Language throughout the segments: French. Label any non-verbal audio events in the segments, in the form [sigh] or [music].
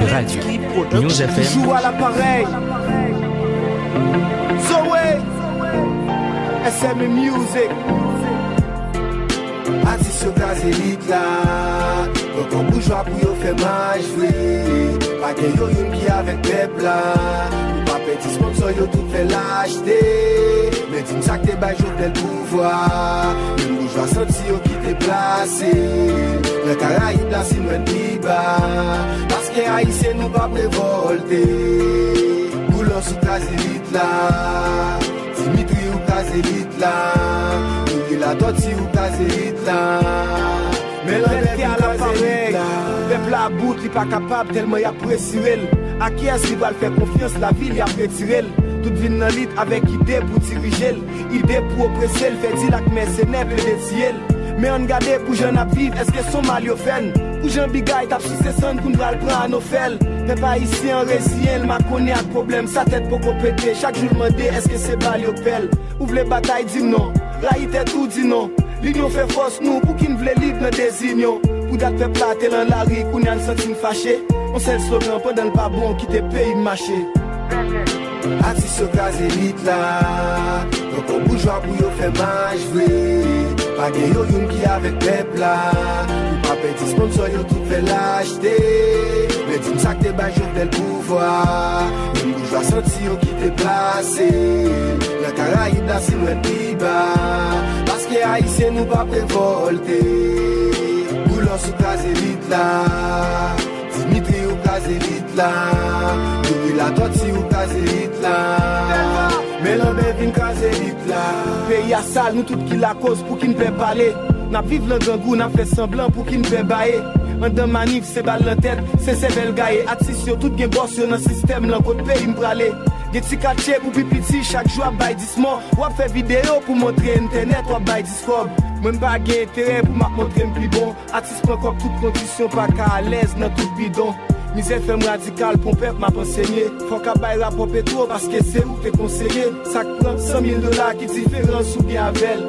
Radio. News FM. Joue à l'appareil. Zoé. SM Music. Élite là. Quand bourgeois pour yo fait mal jouer Pas de yo yon qui avec peuple là. Ou pas petit sponsor yo tout ça que t'es bas jour le pouvoir. Une bourgeois senti yo qui t'est placé. Le là si nous Paske a yise nou pa prevolte. Boulon sou kaze vit la. Dimitri ou kaze vit la Nougi la doti ou kaze vit la Melan lèk ya la parek. Pepl la bout li pa kapab telman ya presirel A ki as li val fè konfians la vil ya pretirel Tout vin nan lit avèk ide pou dirijel Ide pou opresel fè di lak mè senè pe de tiyel Mè an gade pou jen ap viv eske son mal yo fèn Ou jan bigay tap si se san koun bral pran an ofel Pe pa isi an rezyen l ma kone ak problem. Sa tet pou ko pete, chak joul mende eske se bal yo pel. Ou vle batay di non, la ite tou di non. Linyon fe fos nou pou ki n vle lib nan dezinyon Ou dat pe plate lan la ri koun yan sentin fache. On sel slogan pandan pa bon ki te peyi mache. Ati se kaze lit la Noko boujwa pou yo fe maj vwe. Page yo yon ki avek pepla. Ou pa pe di sponsor yo tout ve lajte Ve di msak te bay jote l pouvoi Yon boujwa santi yo ki te plase. La karayib la silwen piba Paske haisyen nou pa prevolte. Boulon sou kaze vit la. Dimitri ou kaze vit la. Nouri la doti ou kaze vit la. Mè lò bè vin kaze dit la Pè ya sal nou tout ki la koz pou ki n'pe pale. Nap viv lè gangou, nap fè semblan pou ki n'pe baye. An dan manif se bal lan tèt, se se bel gaye. Atis yo tout gen bors yo nan sistem lan kote pe im prale. Ge ti kache pou pi piti, chak jwa bay disman Wap fe video pou montre internet, wap bay diskob Mwen ba gen interè pou mak montre m pli bon. Atis pran kop tout kondisyon, pa ka alèz nan tout bidon. Mize fèm radikal pou pep map ensegnye Fok a bay rap pop eto paske se ou te konseye Sak pran 100.000 dola ki diferans ou gen avel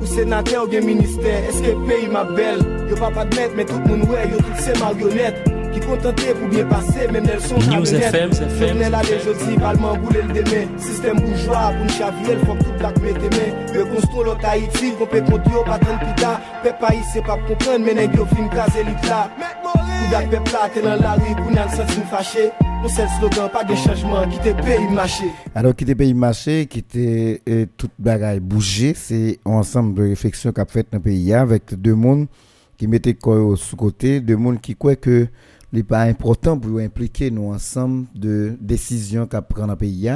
Ou senate ou gen minister, eske peyi map bel Yo pa pa padmet men tout moun wè, yo tout se marionet Ki kontante pou bien pase, men el son kamenet Jovenel ale jodi, palman boule l deme Sistem bourgeois, pou n'chavye, l fok tout blak meteme Yo konstro lot Haiti, kompe konti yo patan pita Pep pa yi se pa kompren, men gyo fin kaze lit la Kou dat pep la, te nan la ri, kou nan sentin fache On sait le slogan, pas de changement, qui te paye marché. Alors, qui te paye marché, qui te euh, toute bagaille bouger, c'est un ensemble de réflexions qu'a fait dans le pays avec deux mondes qui mettaient quoi sous côté, deux mondes qui croient que n'est pas important pour impliquer nous ensemble de décisions qu'a dans le pays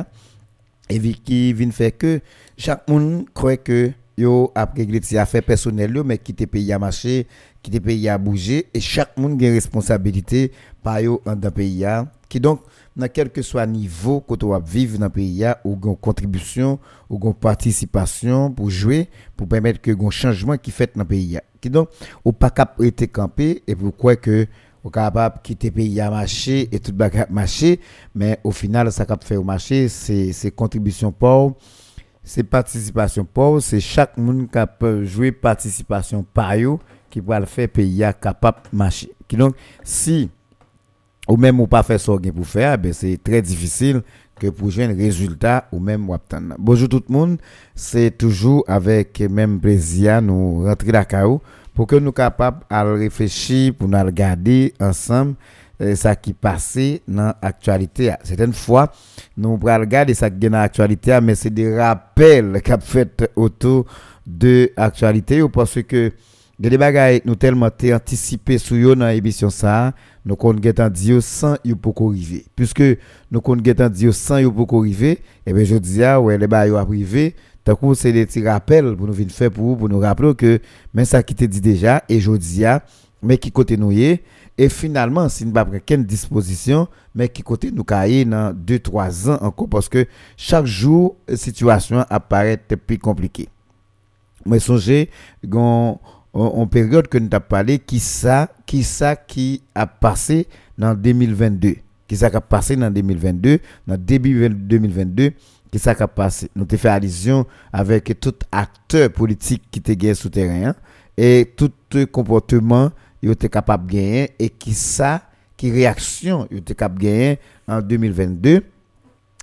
et qui vient faire que chaque monde croit que yo après réglé ses affaires personnelles mais qui te paye à marcher qui te paye à bouger et chaque monde a une responsabilité par yo dans le pays qui donc dans quel que soit niveau que va vivre dans le pays ou une contribution ou une participation pour jouer pour permettre que un changement qui fait dans le pays qui donc ou pas cap été campé et pourquoi que ou capable quitter pays à marcher et tout bagarre marcher. Mais au final ça cap fait au marché c'est c'est contribution pauvre c'est participation pauvre c'est chaque monde qui peut jouer participation par qui va le faire pays capable marcher. Donc si ou même ou pas faire ce pour faire ben c'est très difficile que pour jouer un résultat ou même Bonjour tout le monde, c'est toujours avec même plaisir nous rentrer la pour que nous capables à réfléchir pour nous regarder ensemble ça qui passé dans l'actualité. Certaines fois, nous allons regarder ça qui est dans l'actualité, mais c'est des rappels qu'a fait autour de l'actualité parce que des bagages nous tellement anticipé sur dans l'émission ça nous getan dire sans yo poko arriver puisque nous getan dire sans yo poko arriver et bien je dis ah ouais les bagages yo c'est des petits rappels pour nous venir faire pour pour nous rappeler que mais ça qui te dit déjà et je dis mais qui côté nous et finalement si nous pas quelle disposition mais qui côté nous cailler dans 2 3 ans encore parce que chaque jour situation apparaît plus compliquée. Mais songez en, période que nous avons parlé, qui ça, qui ça qui a passé dans 2022, qui ça qui a passé dans 2022, dans début 2022, qui passé. Nous avons fait allusion avec tout acteur politique qui était gagné souterrain et tout comportement qui était capable de gagner et qui ça qui réaction il était cap gagné en 2022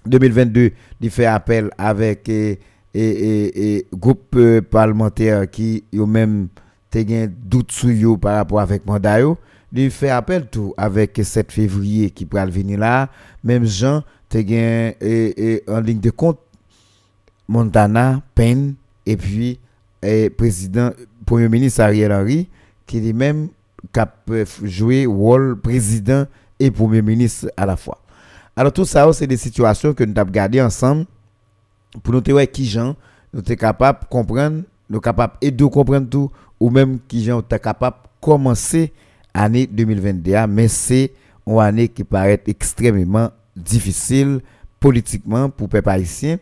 2022 il fait appel avec et, groupe euh, parlementaire qui ont même te doute sur par rapport avec mandat il fait appel tout avec 7 février qui pourra venir là même Jean te et, en ligne de compte Montana Penn et puis et président premier ministre Ariel Henry qui est même cap jouer rôle président et premier ministre à la fois. Alors tout ça c'est des situations que nous avons gardé ensemble pour nous voir qui gens nous sommes capables de comprendre nous capables de comprendre tout ou même qui gens sont capables de commencer l'année 2021 mais c'est une année qui paraît extrêmement difficile politiquement pour les haïtien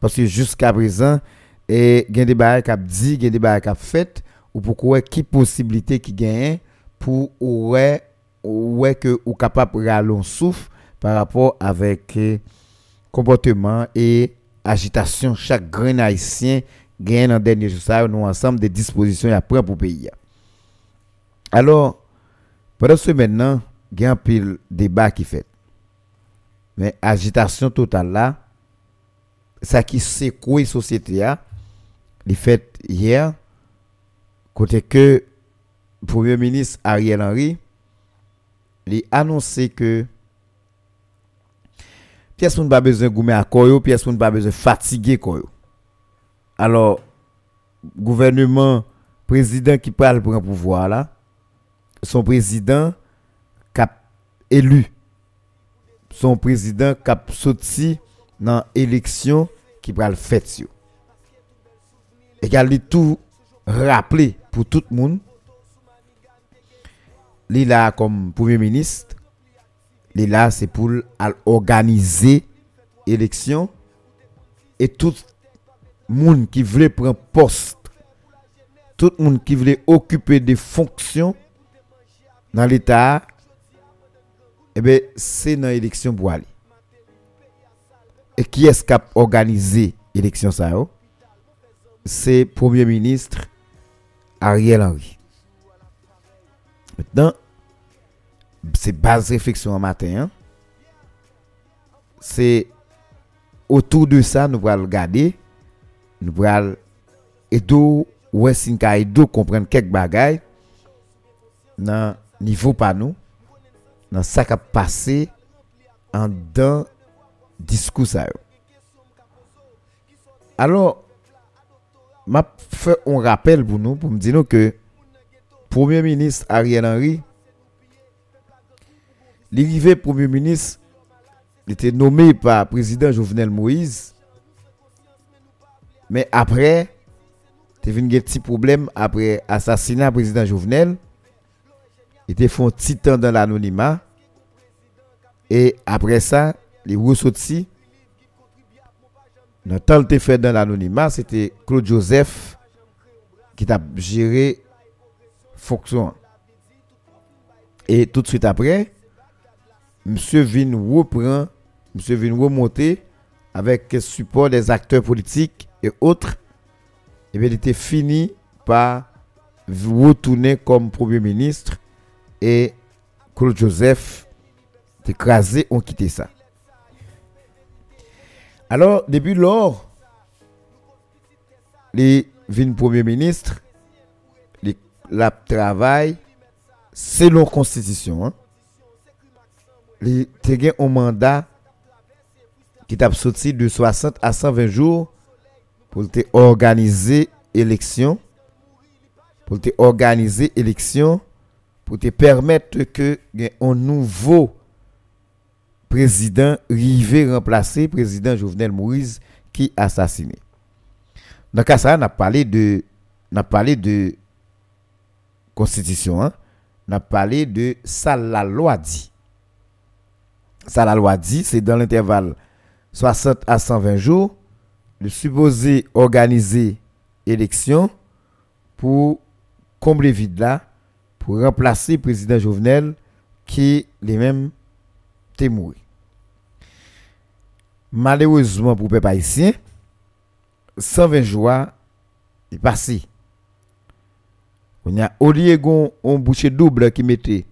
parce que jusqu'à présent et y a des barrières qui dit, il y des barrières qui fait ou pourquoi qui possibilité qui gagne pour ouais ouais que ou capable de souffle par rapport avec euh, comportement et agitation chaque grand haïtien gagne dans dernier jour nous ensemble des dispositions à prendre pour pays. Alors pendant ce maintenant, il y a un débat qui fait. Mais agitation totale là, ça qui secoue la société a, il fait hier, côté que Premier ministre Ariel Henry, il a annoncé que pièce n'a pas besoin de goumer à koyo, pièce n'a pas besoin de fatiguer koyo. Alors, gouvernement, président qui parle pour un pouvoir là, son président cap élu. Son président cap sorti dans l'élection qui va le faire. Et qu'elle tout rappelé pour tout le monde. Li la kom pouve ministre, li la se pou al organize eleksyon, et tout moun ki vle pren post, tout moun ki vle okupe de fonksyon, dans l'État, eh bien, c'est dans l'élection pour aller. Et qui est-ce qui a organisé l'élection ça C'est Premier ministre Ariel Henry. Maintenant, c'est base réflexion en matin. Hein? C'est autour de ça, nous allons regarder. Nous allons et d'où Westinka et d'où comprendre quelques bagailles dans niveau pas nous. Dans ça qui a passé en d'un discours alors m'a fait un rappel pour nous pour me dire que premier ministre Ariel Henry l'arrivée premier ministre était nommé par président Jovenel Moïse. Mais après il y a eu un petit problème après assassinat président Jovenel il était fait un petit temps dans l'anonymat. Et après ça, les ressortis, le temps fait dans l'anonymat, c'était Claude Joseph qui a géré fonction. Et tout de suite après, monsieur vin reprend, monsieur vin remonter avec le support des acteurs politiques et autres. Bien, il était fini par retourner comme Premier ministre et Claude Joseph écrasé ont quitté ça. Alors, depuis lors, les vignes premier ministre, les la travail selon constitution. Hein. Les ont un mandat qui t'a sorti de 60 à 120 jours pour organiser élection pour organiser élection pour te permettre que un nouveau président rive remplacer président Jovenel Moïse qui assassiné. Dans cas ça, on a parlé de de constitution, hein? on parlé de ça la loi dit. Ça la loi dit, c'est dans l'intervalle 60 à 120 jours, le supposé organiser élection pour combler vide là pour remplacer le président Jovenel qui les mêmes est. Malheureusement pour les peuple haïtien, 120 jours est passé. On a un boucher double qui mettait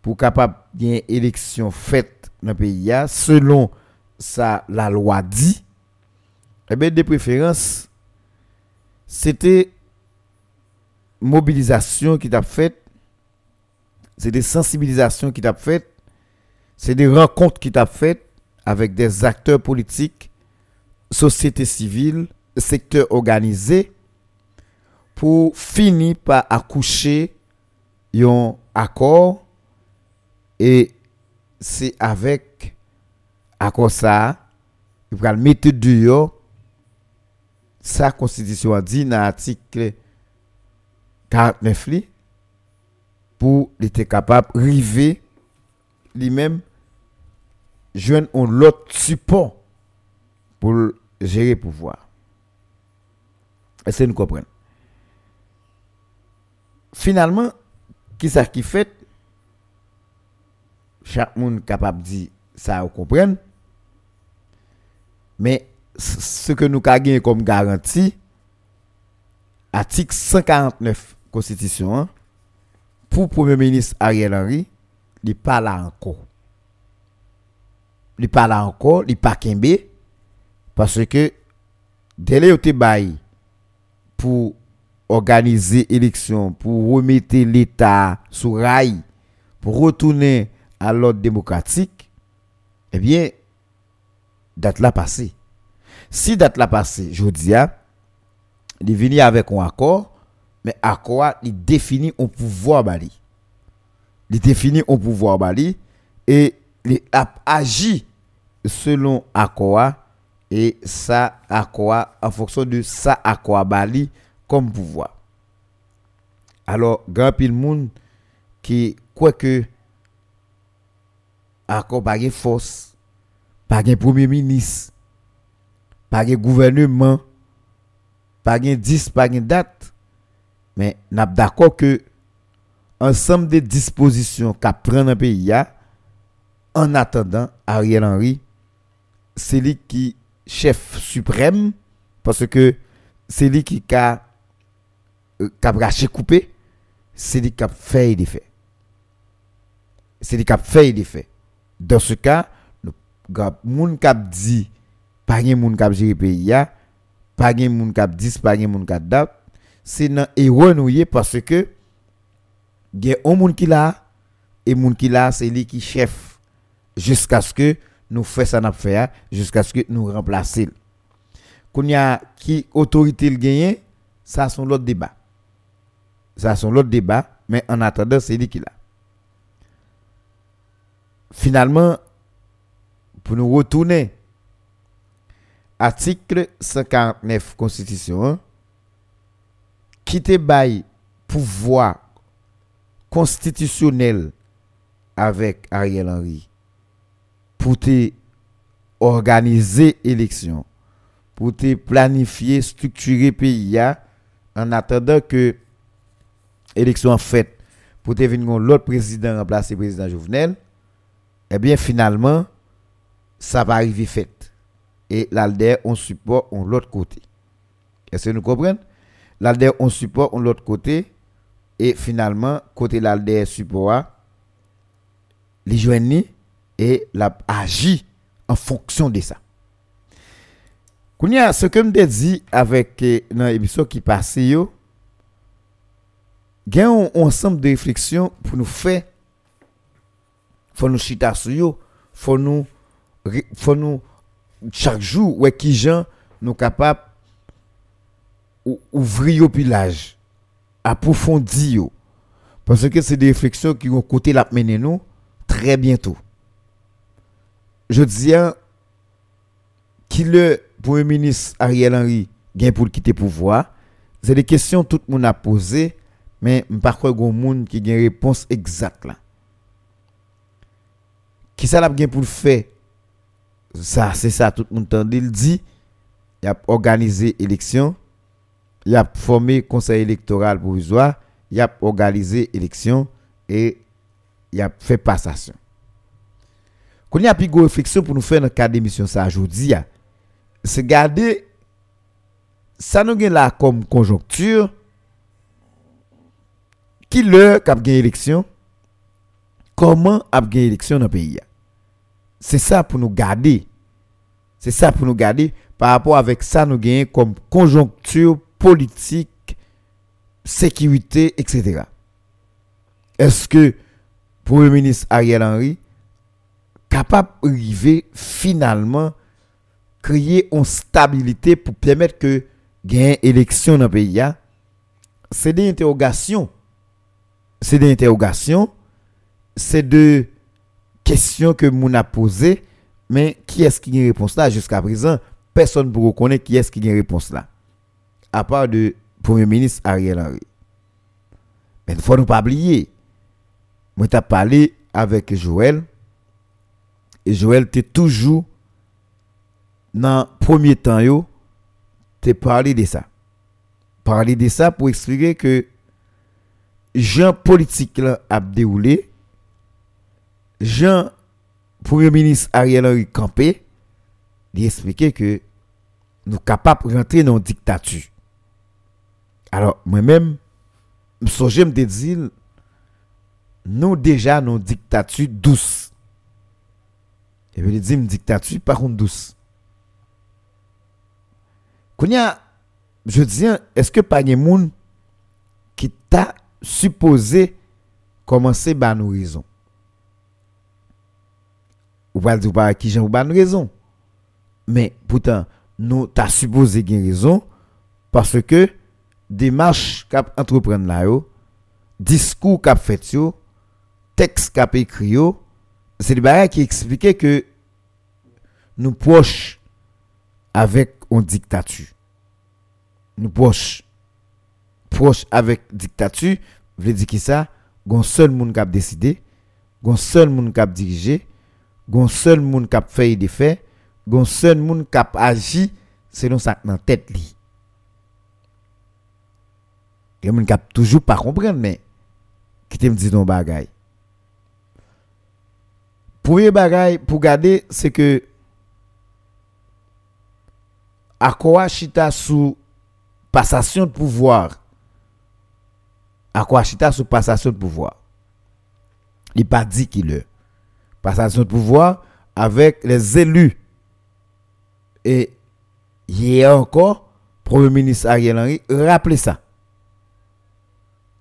pour capable une élection faite dans le pays selon ça la loi dit eh bien de préférence c'était mobilisation qui t'a fait c'est des sensibilisations qui t'a fait, c'est des rencontres qui t'a fait avec des acteurs politiques, société civile, secteur organisé, pour finir par accoucher un accord. Et c'est avec accord ça, il va mettre dehors sa constitution a dit dans l'article 49 pour être capable de river lui-même joindre l'autre support pour gérer le pouvoir. Est-ce nous comprenons? Finalement, qui ça qui fait? Chaque monde capable de dire ça, vous comprenez? Mais ce que nous avons comme garantie, article 149 Constitution, hein, pour le Premier ministre Ariel Henry, il n'est pas là encore. Il n'est pas là encore, il n'est pas Kembe, parce que dès que bail pour organiser l'élection, pour remettre l'État sur rail, pour retourner à l'ordre démocratique, eh bien, date là passée. Si date là passée, je dis, il est venu avec un accord, mais accord il définit un pouvoir bali? Il définit un pouvoir bali et il agit selon accord et ça accord en fonction de ça accord bali comme pouvoir. Alors grand pile monde qui quoi que accord pas force pas premier ministre pas gouvernement pas 10 pas date Men, nap dako ke ansam de disposisyon ka pren nan peyi ya, an atendan, Ariel Henry, se li ki chef suprem, parce ke se li ki ka ka euh, brache koupe, se li ka fey de fey. Se li ka fey de fey. Dans se ka, moun kap di, pa gen moun kap jiri peyi ya, pa gen moun kap dis, pa gen moun kap dap, c'est nan erreur parce que il y a un monde qui là et moun qui là c'est lui qui chef. Jusqu'à ce que nous faisons ça n'a fait jusqu'à ce que nous remplacer qu'on y a qui autorité le gagner ça sont l'autre débat. Ça sont l'autre débat mais en attendant c'est lui qui là. Finalement pour nous retourner article 149 constitution qui te bail pouvoir constitutionnel avec Ariel Henry pour te organiser élection, pour te planifier, structurer pays en attendant que l'élection faite pour te venir l'autre président remplacer président Jovenel, eh bien finalement, ça va arriver fait. Et l'ALDER, on support on l'autre côté. Est-ce que nous comprenons? L'ALDER, on support on l'autre côté. Et finalement, côté l'ALDER support, les joignent et l'a agi en fonction de ça. Kounya, ce que je dit avec eh, dans l'émission qui passe, il y a un ensemble de réflexions pour nous faire, faut nous chita sur faut nous, faut nous, chaque jour, ouais, qui gens nous capables ouvrir au pillage, approfondir, parce que c'est des réflexions qui vont côté la mener nous très bientôt. Je dis qui le Premier ministre Ariel Henry gagne pour quitter le pouvoir, c'est des questions que tout le monde a posées, mais par contre, il y a monde qui a une réponse exacte là. Qui ça l'a bien pour le faire? Ça, c'est ça, tout le monde dit, il a organisé élection, il a formé conseil électoral provisoire, il a organisé élection et il a fait passation. Quand il y a plus réflexion pour nous faire dans le cadre d'émission ça aujourd'hui, c'est garder ça nous là comme conjoncture qui le cap gagne élection comment a gagné élection dans le pays. C'est ça pour nous garder. C'est ça pour nous garder par rapport avec ça nous gagnons comme conjoncture politique, sécurité, etc. Est-ce que Premier ministre Ariel Henry capable d'arriver finalement créer une stabilité pour permettre que gagne élection dans le pays c'est des interrogations. C'est des interrogations. C'est deux questions que nous a posées. Mais qui est-ce qui a une réponse là? Jusqu'à présent personne ne reconnaître qui est-ce qui a une réponse là à part de premier ministre Ariel Henry mais il ne faut pas oublier moi t'ai parlé avec Joël et Joël était toujours dans le premier temps yo t'es parlé de ça parler de ça pour expliquer que Jean politique déroulé Jean Premier ministre Ariel Henry Campé il expliqué que nous sommes capables de rentrer dans une dictature. Alors, moi-même, je me dire, nous déjà dans une dictature douce. Je veux dire une dictature par contre douce. Kounya, je dis, est-ce que pas de monde qui t'a supposé commencer par nos raisons? Ou pas dire par qui j'ai une raison. Mais pourtant, nous t'a supposé une raison parce que démarche qu'a entreprendre là yo, discours qu'a fait yo, texte qu'a écrit yo, c'est le qui expliquait que nous proches avec une dictature. Nous proches proches avec dictature, veut dire que ça, un seul monde qui a décidé, un seul monde qui a dirigé, un seul monde qui a fait des faits, un seul monde qui a agi selon ça dans tête. Il y a qui toujours pas comprendre mais qui te dit non bagay. Premier bagay pour garder c'est que à quoi chita sous passation de pouvoir. À quoi chita sous passation de pouvoir. Il pas dit qu'il est passation de pouvoir avec les élus. Et hier encore premier ministre Ariel Henry rappelez ça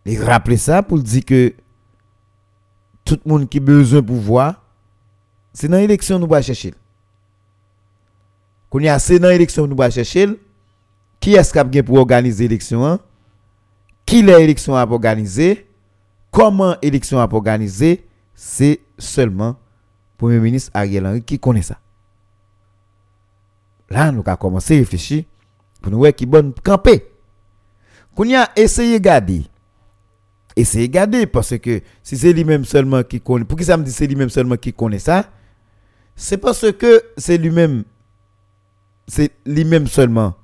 il rappelait ça pour dire que tout le monde qui a besoin de pouvoir c'est dans l'élection nous va chercher. Quand il y a c'est dans l'élection nous va chercher qui est-ce qui a pour organiser l'élection hein? qui l'élection a organisé? Comment l'élection a organisé? C'est seulement premier ministre Ariel Henry qui connaît ça. Là nous avons commencé à réfléchir pour nous voir qui bonne camper qu'on a essayé de garder essayez de garder parce que si c'est lui-même seulement qui connaît pour qui ça me dit c'est lui-même seulement qui connaît ça? C'est parce que c'est lui-même c'est lui-même seulement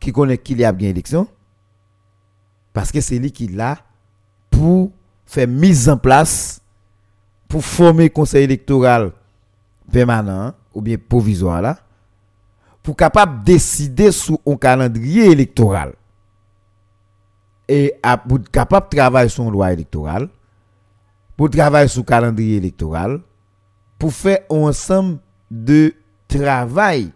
qui connaît qu'il y a bien élection. Parce que c'est lui qui l'a pour faire mise en place pour former conseil électoral permanent ou bien provisoire là pour capable décider sur un calendrier électoral et pour capable de travailler sur une loi électorale pour travailler sur le calendrier électoral pour faire un ensemble de travail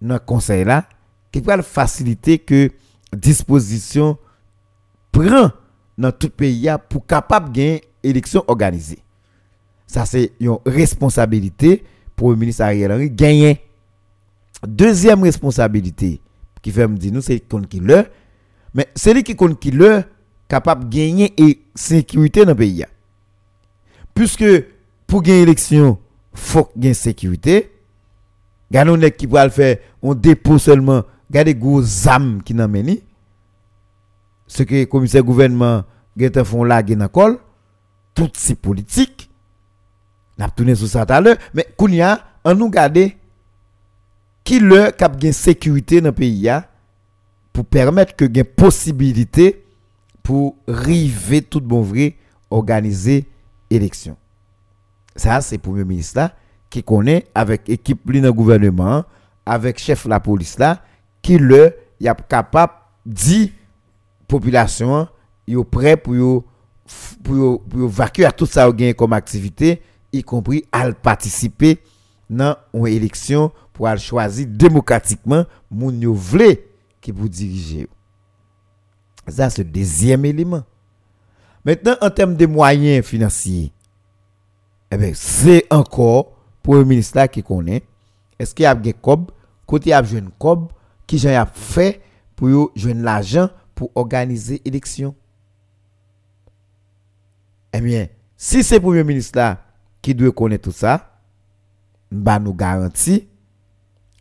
dans le conseil là qui va faciliter que disposition prend dans tout pays pour capable gagner élection organisée. Ça c'est une responsabilité pour le ministre Ariel Henry gagner. Deuxième responsabilité qui fait me dire nous c'est qu'on qui le mais celui qui compte qui le capable de gagner et sécurité dans le pays. Puisque pour gagner l'élection, il faut gagner sécurité. Gardons qui va faire on dépôt seulement, gardez gros âmes qui n'en mène. Ce que le commissaire gouvernement fait font là dans col, tout c'est politique. N'a tourné sur ça tout à l'heure, mais kounya on nous garder qui le cap gain sécurité dans le pays pour permettre que gain possibilité pour river tout bon vrai organiser élection. Ça c'est premier ministre là qui connaît avec équipe dans le gouvernement, avec chef la police là qui le y a capable dit population est prêt pour pour pour vaquer à tout ça gain comme activité y compris à participer dans une élection pour choisir démocratiquement moun yo vle qui pour diriger ça c'est le deuxième élément. Maintenant en termes de moyens financiers eh c'est encore pour le ministère qui connaît. Est-ce qu'il y a des cob? Côté a cob qui j'en a fait pour l'argent pour organiser l'élection eh bien, si c'est le Premier ministre qui doit connaître tout ça, bah nous garantit,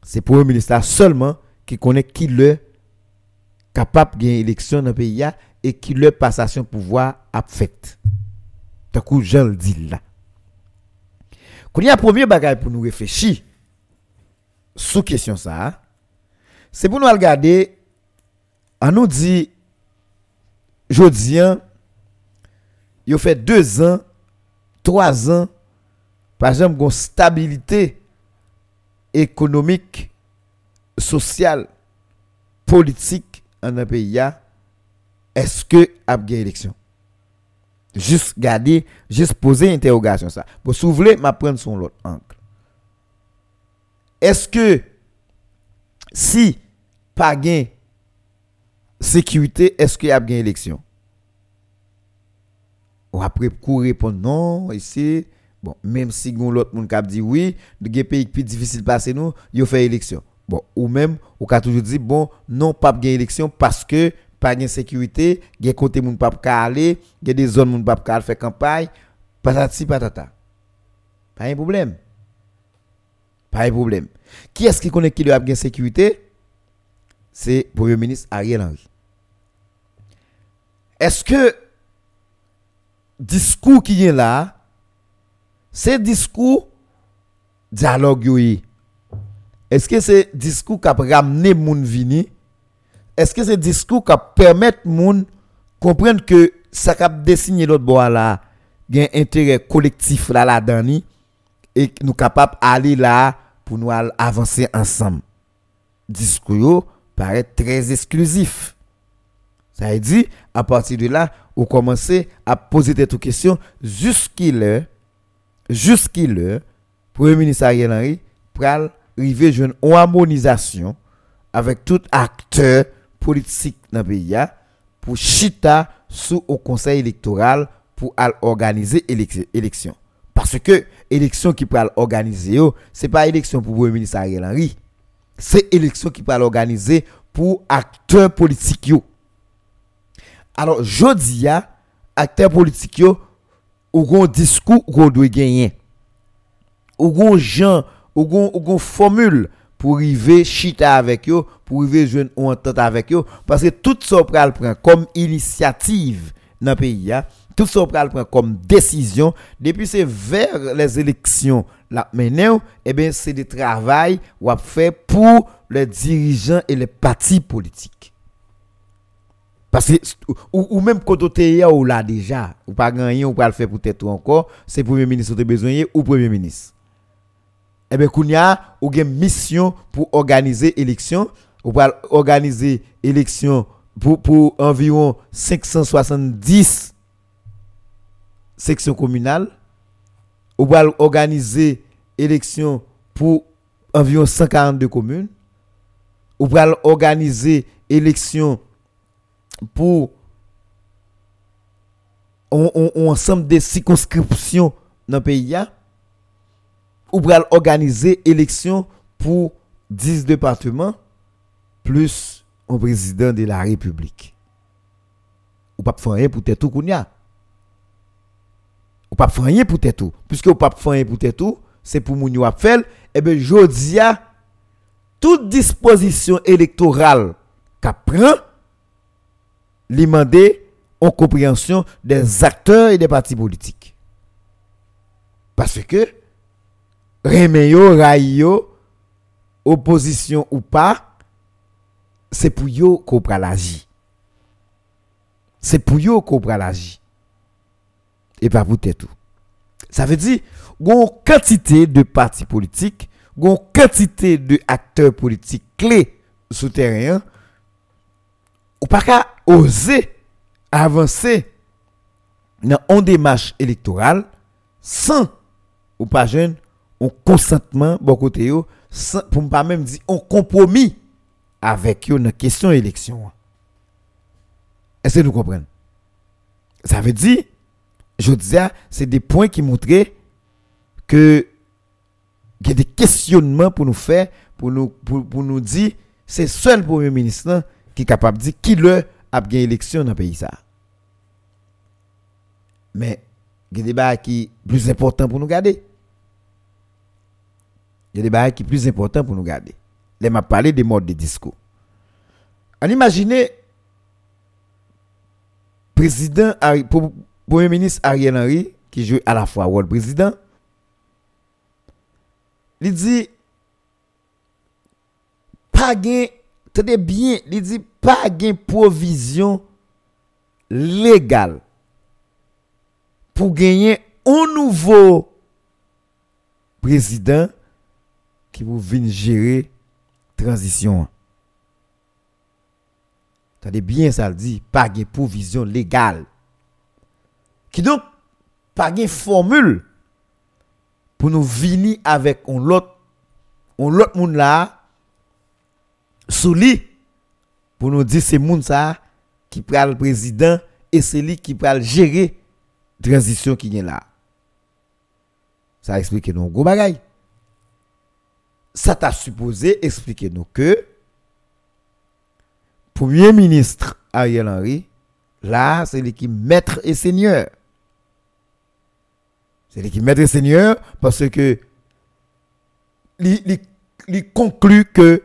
c'est le Premier ministre seulement qui connaît qui le capable de gagner élection dans le pays et qui le passation pouvoir a fait. Tant que je le dis là. Quand il y a premier bagage pour nous réfléchir sous question ça, c'est pour nous regarder, on nous dit, dis il fait deux ans, trois ans, par exemple, une stabilité économique, sociale, politique en un pays, est-ce que a une élection? Juste garder, juste poser interrogation ça. Vous voulez, prendre son autre. Est-ce que si pas gain sécurité, est-ce qu'il y a une élection? ou après pour répondre non ici bon même si l'autre monde qui dit oui de pays plus difficile passer nous il fait élection bon ou même ou ka toujours dit bon non pas gain élection parce que pas de sécurité gen côté moun pas ka aller gen des zones moun pas ka faire campagne patati patata. Pas un problème. Pas un problème. Qui est-ce qui connaît qui doit avoir sécurité? C'est premier ministre Ariel Henry. Est-ce que discours qui est là, c'est discours dialogue Eske se diskou kap ramne moun vini? Eske se diskou kap permette moun komprende ke sa kap desinye lot bo ala gen entere kolektif la la dani e nou kapap ale la pou nou al avanse ansam. Diskou yo paret trez esklusif. Sa e di, a pati de la, ou komanse a pose te tou kesyon jouski le, jouski le, Premier Ministre Ariel Henry pral arriver à une harmonisation avec tout acteur politique dans le pays pour chita sous au conseil électoral pour organiser l'élection. Parce que l'élection qui peut organiser, ce n'est pas élection pour le ministre Ariel Henry. C'est élection qui peut organiser pour acteurs politiques. Alors, jodi a, acteurs politiques ou un discours qu'on doit gagner. Ou gon gens, ou gon, formule pour arriver chita avec eux, pour arriver jouer une entente avec eux. Parce que tout ça pral prend comme initiative dans le pays, tout ça pral prend comme décision, depuis c'est vers les élections la eh bien, c'est du travail ou fait pour les dirigeants et les partis politiques. Parce que, ou, même quand on ou là déjà, ou pas gagné, ou pas le faire peut-être encore, c'est Premier ministre a besoin ou Premier ministre. Eh bien, il y a une mission pour organiser l'élection, ou pas organiser l'élection pour, pour environ 570 sections communales, ou pas organiser l'élection pour environ 142 communes, ou pas organiser l'élection pour un ensemble de circonscriptions dans le pays, ou pour organiser élection pour 10 départements, plus un président de la République. Ou pas faire rien pour tout qu'on a. Ou pas faire rien pour tout. Puisque ou pas faire pour tout, c'est pour moun yo faire, et bien jodia toute disposition électorale qu'a prend demander en compréhension des acteurs et des partis politiques. Parce que, remeyo, rayo, opposition ou pas, c'est pour yo qu'on prend l'agir. C'est pour yo qu'on prend l'agir. Et pas pour tout. Ça veut dire, une quantité de partis politiques, une quantité de acteurs politiques clés souterrains, ou pas qu'à oser avancer dans une démarche électorale sans ou pas jeune on consentement bon côté pour ne pas même dire on compromis avec eux dans question élection. Est-ce que nous comprenez ça veut dire je dis c'est des points qui montraient que il y a des questionnements pour nous faire pour nous pour nous dire c'est seul premier ministre qui est capable de dire qui le a gagné élection dans le pays ça. Mais il y a des débats qui sont plus importants pour nous garder. Il y a des débats qui sont plus importants pour nous garder. Là, m'a parlé des modes de discours. On imagine président premier ministre Ariel Henry qui joue à la fois rôle président. Il dit pas gain bien, il dit pas gain provision légale pour gagner un nouveau président qui vous venir gérer transition. Attendez bien ça le dit, pas de provision légale. Qui donc pas de formule pour nous venir avec un autre on l'autre monde là sous lui pour nous dire c'est monde ça qui prend le président et c'est lui qui prend gérer transition qui est là. Ça explique nous gros bagay. Ça t'a supposé expliquer nous que Premier ministre Ariel Henry, là, c'est l'équipe maître et seigneur. C'est l'équipe maître et seigneur parce que il conclut que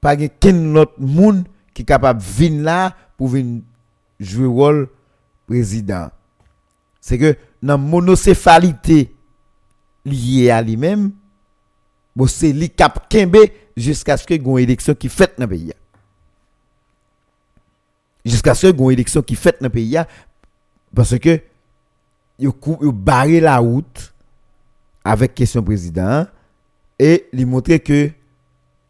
pas aucun autre monde qui est capable de venir là pour venir jouer le rôle président c'est que dans monocéphalité liée à lui-même, c'est lui kembe jusqu'à ce que une élection qui fait dans le pays. Jusqu'à ce que une élection qui fait dans le pays. Parce que il a barré la route avec question président et lui montrer que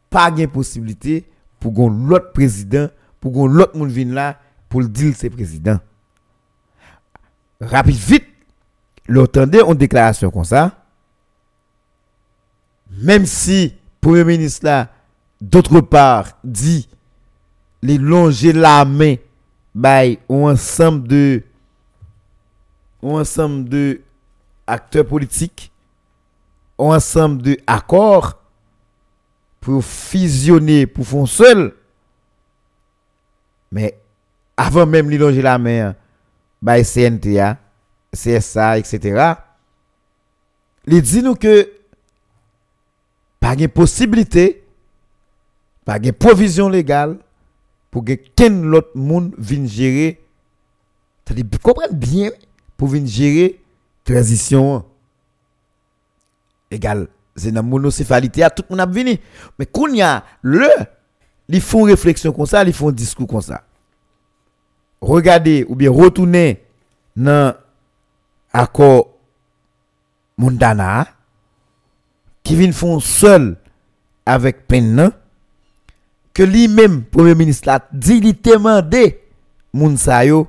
pas de possibilité pour l'autre président pour l'autre monde vienne là pour le dire c'est président. Rapide vite, l'entendez une déclaration comme ça, même si Premier ministre là, d'autre part, dit les longer la main by un ensemble de un ensemble de acteurs politiques, un ensemble de pour fusionner, pour faire seul. Mais avant même de longer la main, by CNTA, CSA, etc. Il dit nous que pas de possibilité, pas de provision légale pour que quelqu'un autre monde vienne gérer. C'est-à-dire, comprenez bien pour venir gérer transition égal. C'est dans monocéphalité, à tout le monde a venu. Mais quand il y a le, ils font réflexion comme ça, ils font discours comme ça regardez ou bien retourner dans l'accord Montana qui vient font seul avec Penn que lui-même premier ministre a dit il demandé Mounsayo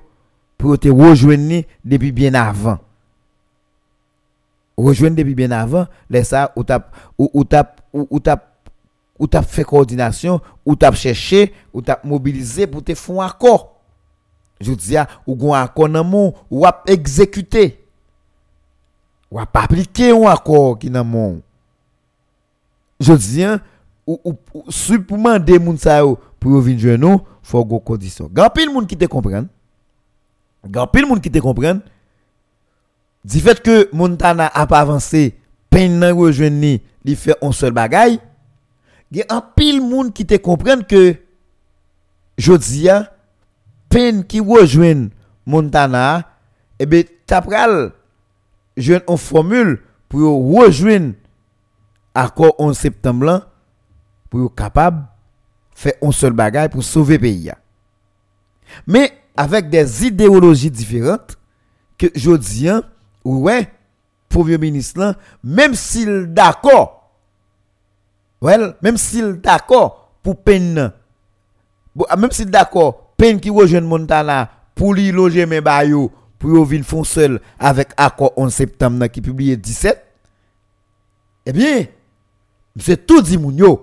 pour te rejoindre depuis bien avant rejoindre depuis bien avant laisse ça ou tap ou, tap ou, tap ou tap fait coordination ou tap cherché ou tap mobilisé pour te faire un accord je dis, ou gon accord nan mon, ou exécuter. Ou ap appliquer un accord qui nan mon. Je dis, ou, ou, ou si pour demander moun sa yo pour venir jouer nous, faut go condition. Gan pile moun qui te comprenne. Gan pile moun qui te comprenne. Du fait que Montana a pas avancé, peine nan rejoindre ni, li fait un seul bagay. Gen un pile moun qui te comprenne que je dis, peine qui rejoint Montana, eh bien, t'apral jeune une formule pour rejoindre accord 11 septembre pour être capable faire un seul bagage pour sauver le pays. Mais avec des idéologies différentes que je dis, hein, ouais, premier ministre même s'il d'accord, well, même s'il d'accord pour peine, même s'il d'accord peine qui rejoint Montana pour lui loger mes bayo pour yo vinn font seul avec accord 11 septembre qui publié 17 eh bien c'est tout dit moun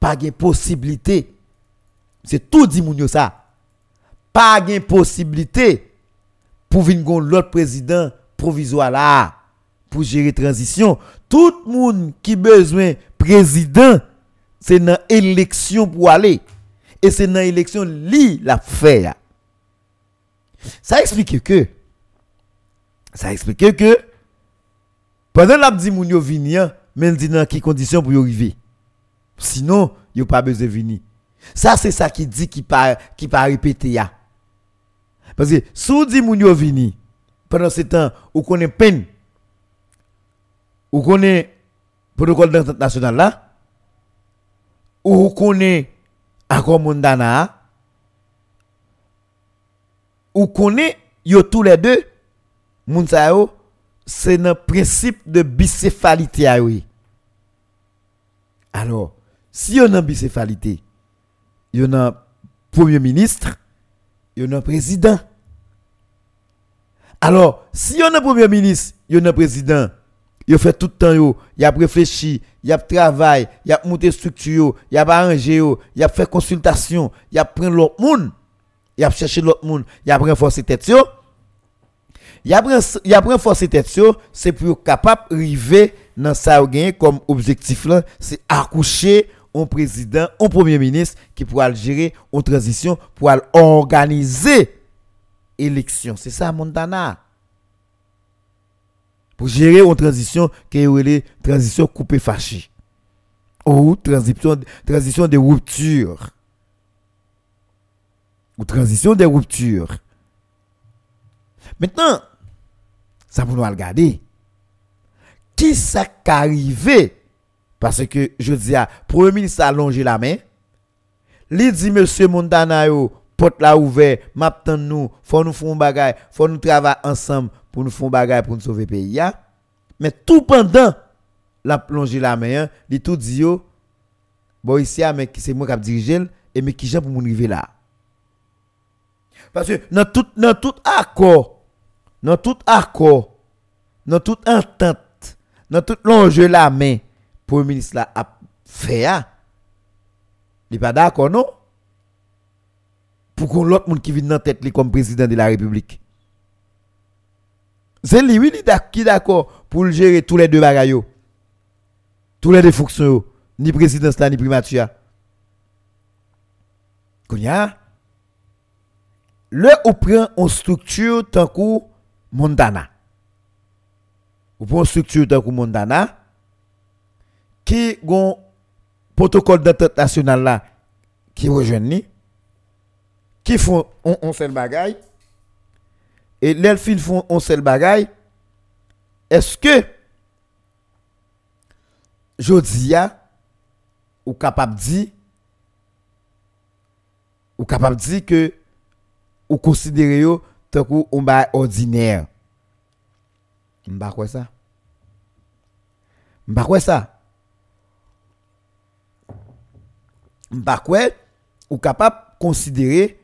pas de possibilité. C'est tout dit moun ça. Pas de possibilité pour venir l'autre président provisoire là pour gérer transition. Tout le monde qui besoin président c'est dans élection pour aller. Et c'est dans élection li la faire ça explique que ça explique que pendant la dit moun men dit dans quelles conditions pour y arriver? Sinon a pas besoin de venir. Ça c'est ça qui dit qui pas pas répéter parce que si dit moun yo vini pendant ce temps ou connaît peine. Ou connaît protocole d'entente nationale là. Ou connaît accord mondana ou connaît tous les deux moun c'est le principe de bicéphalité oui. Alors si on a bicéphalité y a premier ministre y a président. Alors si on a premier ministre y a président. Il fait tout le temps il a réfléchi, il a travaillé, il a monté structure, il a arrangé il a fait consultation, il a pris l'autre monde, il a cherché l'autre monde, il a renforcé tête Il a il a renforcé tête c'est pour capable arriver dans ça comme objectif là, c'est accoucher un président, un premier ministre qui pourra gérer une transition pour organiser élection. C'est ça Montana pour gérer une transition qui est une transition coupée fâchée ou transition, transition de rupture ou transition de rupture. Maintenant, ça vous nous regarder. Qui ça arrivé? Parce que je dis à Premier ministre a la main. Il dit, Monsieur Montana, porte la ouvert, m'attend nous, faut nous faire un bagage, faut nous travailler ensemble pour nous faire bagage pour nous sauver le pays. Mais tout pendant la plongée la main, il tout dit bon ici, mais c'est moi qui dirige et mais qui j'ai pour nous arriver là? Parce que dans tout, dans tout accord, dans tout accord, dans toute entente, dans tout l'enjeu la main, pour le ministre là a fait, il n'est pas d'accord, non? Pour qu'on l'autre monde qui vient dans tête comme président de la République? C'est lui, qui est d'accord pour gérer tous les deux bagailles. Tous les deux fonctions. Ni présidence ni primature. Kounya, le ou prend une structure tant que Montana. Ou prend une structure que Montana qui un protocole d'entente nationale là qui rejoint qui font un seul bagaille et les filles font un seul bagaille, est-ce que Jodia ou capable dire ou capable dire que ou considérer tant un bail ordinaire. M'ba quoi ça? M'ba quoi ça? M'ba quoi ou capable considérer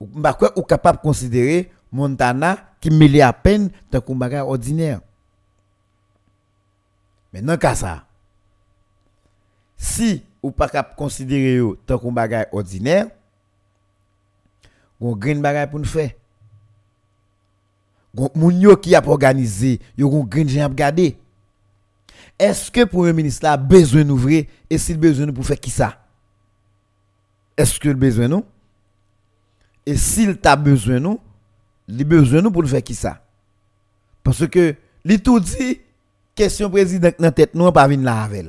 ou capable considérer Montana qui mêle à peine dans un bagage ordinaire. Maintenant, cas ça, si ou pas capable considérer tant bagage ordinaire, on grain bagage pour nous faire. Moun yo qui a organisé, yo gon grain j'ai regarder. Est-ce que premier ministre a besoin d'ouvrir et s'il besoin pour faire qui ça? Est-ce que le besoin nous? Et s'il t'a besoin nous, il besoin nous pour faire qui ça Parce que il tout dit question président dans tête nous pas venir la avec.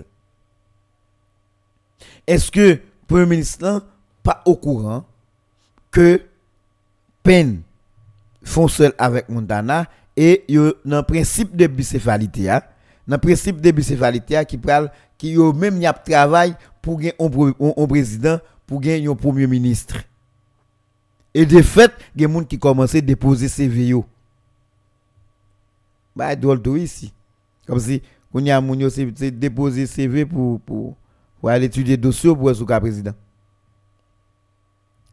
Est-ce que premier ministre pas au courant que peine font seul avec Montana et yo dans principe de bicéphalité hein? dans principe de bicéphalité qui parle qui yo même y a travail pour un président pour gagner un premier ministre et de fait, il y a des gens qui commencent à déposer CV. Yo. Bah, drôle tout ici. Comme si, on y a des déposer CV pour, pour, aller étudier le dossier pour être président.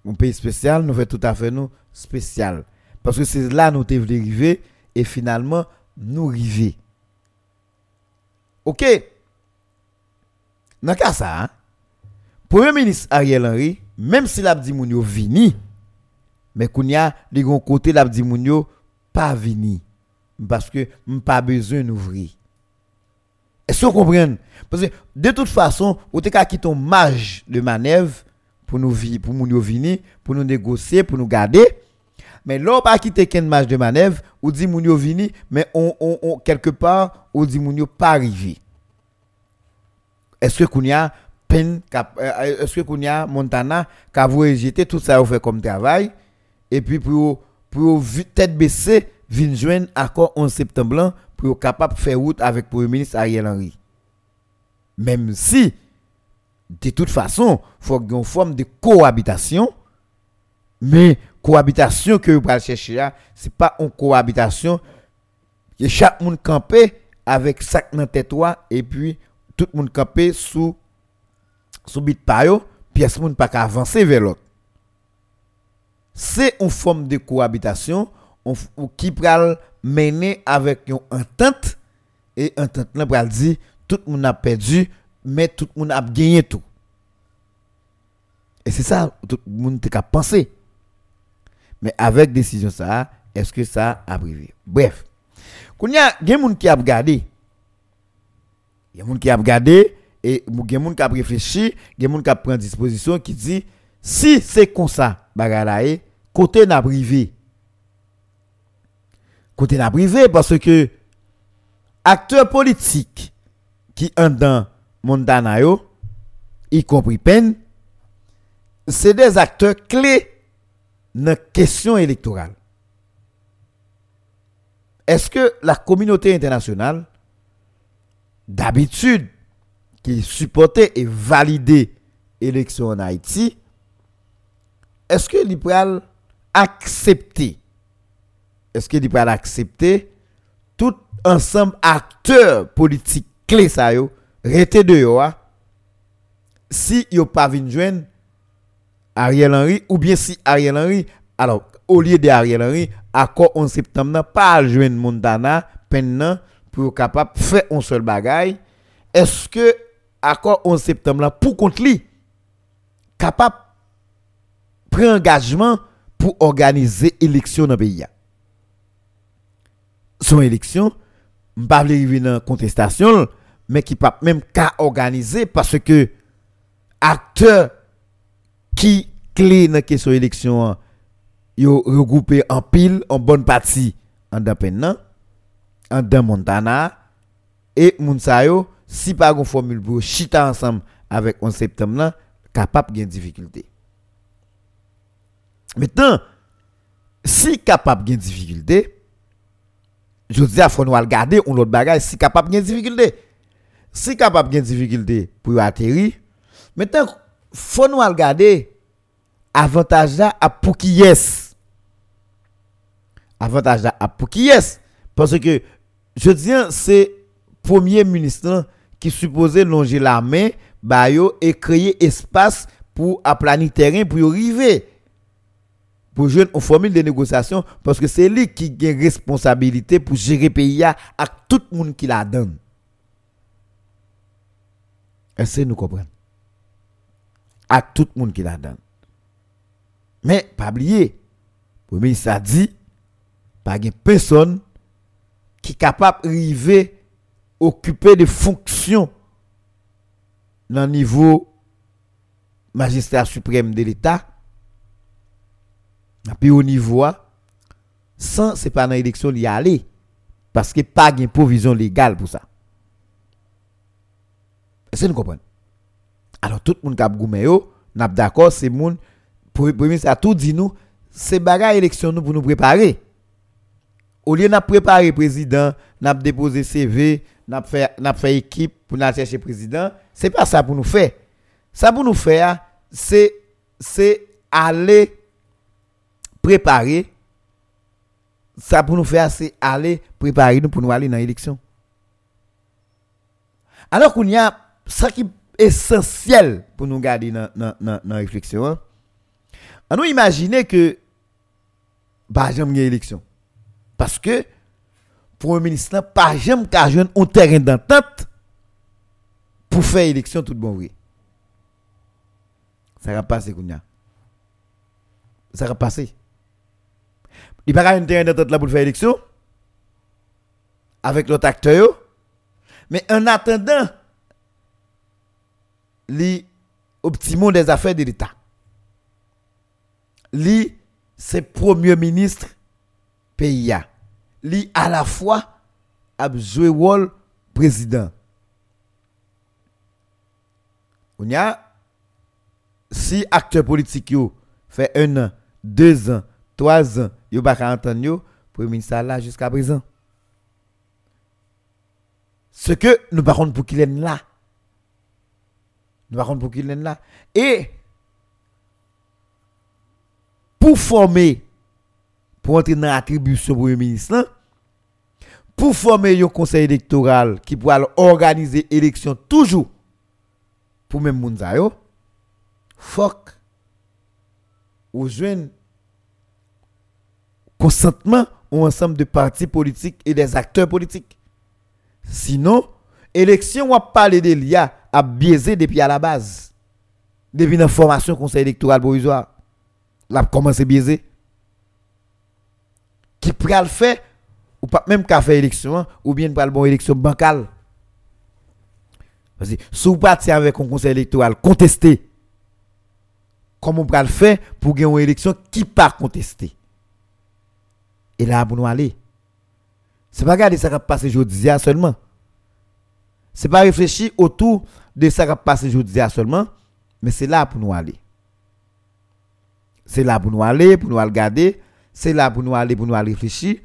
Un pays spécial, nous fait tout à fait nous spécial. Parce que c'est là nous devons arriver et finalement nous arriver. OK. Dans cas ça, hein, Premier ministre Ariel Henry, même si l'a dit moun vini, mais kounya de gon côté l'a dit moun pas vini parce que pas besoin d'ouvrir. Est-ce que vous comprenez? Parce que de toute façon, vous avez quitté un marge de manœuvre pour nous pour nous venir, pour nous négocier, pour nous garder. Mais là, pas quitter qu'un marge de manœuvre, ou dit moun yo vini, mais on, on, quelque part, ou dit moun yo pas arrivé. Est-ce que kounya peine euh, est-ce que kounya Montana qu'a jeter tout ça fait comme travail? Et puis pour pour tête baissée vinn joindre accord 11 septembre pour capable faire route avec premier ministre Ariel Henry. Même si de toute façon, il faut une forme de cohabitation mais cohabitation que vous allez chercher là, c'est pas une cohabitation que chaque monde campé avec sac dans tête et puis tout le monde campé sous sous bit pa yo, pièce monde pas avancer vers l'autre? C'est une forme de cohabitation qui pral mener avec une entente et entente là pral dire tout le monde a perdu mais tout le monde a gagné tout. Et c'est ça tout le monde a pensé. Mais avec décision ça, est-ce que ça a privé Bref. Quand il y a des gens qui a regardé, il y a des gens qui a regardé et il y a des gens qui a réfléchi, il y a des gens qui a pris disposition qui dit si c'est comme ça, bagay côté n'a privé. Côté n'a privé parce que acteurs politiques qui sont dans Montana y compris peine, c'est des acteurs clés dans la question électorale. Est-ce que la communauté internationale, d'habitude, qui supportait et validait l'élection en Haïti, est-ce que peut accepter, est-ce que peut accepter tout ensemble acteurs politiques clés ça yo, rete de yo, si yo pas joindre Ariel Henry, ou bien si Ariel Henry, alors, au lieu de Ariel Henry, accord 11 septembre, pas joindre Montana, peine pour capable faire un seul bagaille, est-ce que accord 11 septembre, pour contre lui, capable prendre engagement pour organiser élection dans le pays. Son élection, je ne pas arriver dans contestation, mais qui pas même qu'à organiser parce que acteur qui clé dans question élection yo regroupé en pile en bonne partie en Dapennan en dans Montana. Et Mounsayo si pas une formule pour chita ensemble avec 11 septembre capable de difficulté. Maintenant si capable de difficulté je dis à faut nous regarder on l'autre bagage si capable de difficulté si capable de difficulté pour atterrir maintenant faut nous regarder avantage à pour qui avantage à pour qui parce que je dis c'est premier ministre qui supposait longer la main bah et créer espace pour aplanir terrain pour y arriver. Pour jouer une formule de négociation parce que c'est lui qui a responsabilité pour gérer le pays à tout le monde qui la donne. Est-ce nous comprenons? À tout le monde qui la donne. Mais, pas oublier, le ministre a dit, pas de personne qui est capable d'arriver occuper des fonctions dans le niveau magistrat suprême de l'État, puis au niveau, sans, c'est pas dans l'élection y aller, parce que pas de provision légale pour ça. Est-ce que vous comprenez? Alors, tout le monde qui a goumé, n'a d'accord, c'est monde premier ça tout dit nous c'est bagarre élection nous pour nous préparer. Au lieu de préparer président n'a déposé CV n'a fait n'a équipe pour nous chercher président c'est pas ça pour nous faire. Ça pour nous faire c'est c'est aller préparer. Ça pour nous faire c'est aller préparer nous pour nous aller dans l'élection. Alors qu'on y a ça qui est essentiel pour nous garder dans dans réflexion hein, nous imaginer que pas jamais élection. Parce que pour un ministre pas jamais qu'à un terrain d'entente pour faire élection tout bon vrai. Ça va passer Kounia. Ça va passer. Il n'y a pas un terrain d'entente là pour faire élection avec l'autre acteur. Mais en attendant, les optimaux des affaires de l'État. Li, c'est premier ministre pays. Li, à la fois, a joué rôle président. On a, si acteur politique yo fait un an, deux ans, trois ans, yo pas entendre yo, premier ministre là jusqu'à présent. Ce que nous parlons pour qu'il est là. Nous parlons pour est là. Et pour former, pour entrer dans l'attribution Premier ministre, pour former un conseil électoral qui pourra organiser l'élection toujours pour même Mounzayo, fuck, ou jeunes consentement ou ensemble de partis politiques et des acteurs politiques. Sinon, élection, on va parler de l'IA à biaisé depuis à la base. Depuis la formation conseil électoral provisoire. Là, commencé biaisé. Qui pourra le faire, ou pas même qu'à faire élection, hein, ou bien le bon élection bancale. Parce que si vous partez avec un conseil électoral contesté, comment le faire pour gagner une élection qui pas contesté Et là, pour nous aller. C'est pas regarder ça qui passe aujourd'hui seulement. C'est pas réfléchir autour de ça qui passe aujourd'hui seulement, mais c'est là pour nous aller. C'est là pour nous aller, pour nous regarder, c'est là pour nous aller, pour nous réfléchir,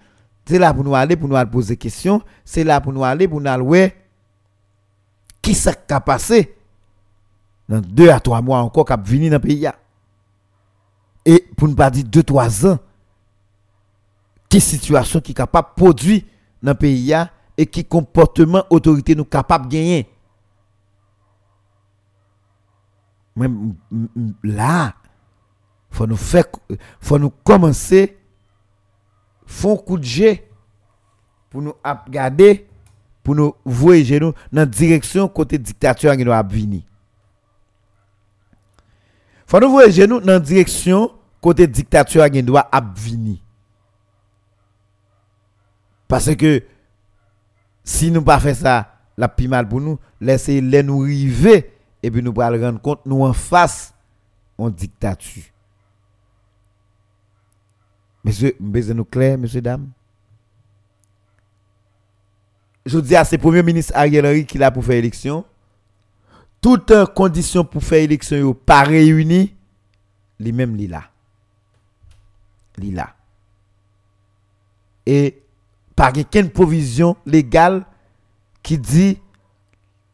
c'est là pour nous aller, pour nous poser des questions, c'est là pour nous aller, pour nous aller, qui ça a passé dans deux à trois mois encore qui a venu dans le pays. Et pour ne pas dire deux, trois ans, qui situation qui est capable de produire dans le pays et qui comportement autorité nous capable de gagner. Même là, faut nous faire faut nous commencer font coup de jet pour nous regarder pour nous voyager nous dans direction côté dictature qui nous a venir. Faut nous voyager nous dans direction côté dictature qui doit venir. Parce que si nous pas ça, la plus mal pour nous, laisser les nous river et puis nous allons rendre compte nous en face en dictature. Monsieur, besoin nous clair, monsieur, dame? Je dis à ce premier ministre Ariel Henry qui a pour faire élection. Toutes conditions pour faire élection pas réunies, les mêmes là. Li là. Et pas aucune provision légale qui dit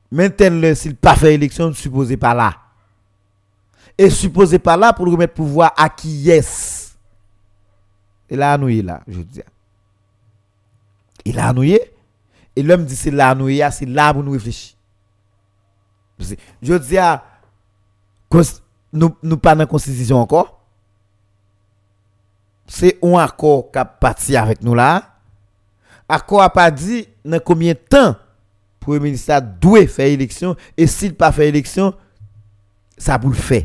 maintenant s'il pas fait élection supposé pas là. Et supposé pas là pour remettre pouvoir à qui est et là nous là je dis. Il a noué et l'homme dit c'est là nous c'est là pour nous réfléchir. Je dis à nous nous pas dans constitution encore. C'est un accord qui a parti avec nous là accord a pas dit dans combien de temps le Premier ministre doit faire élection et s'il pas fait élection, ça pour le faire.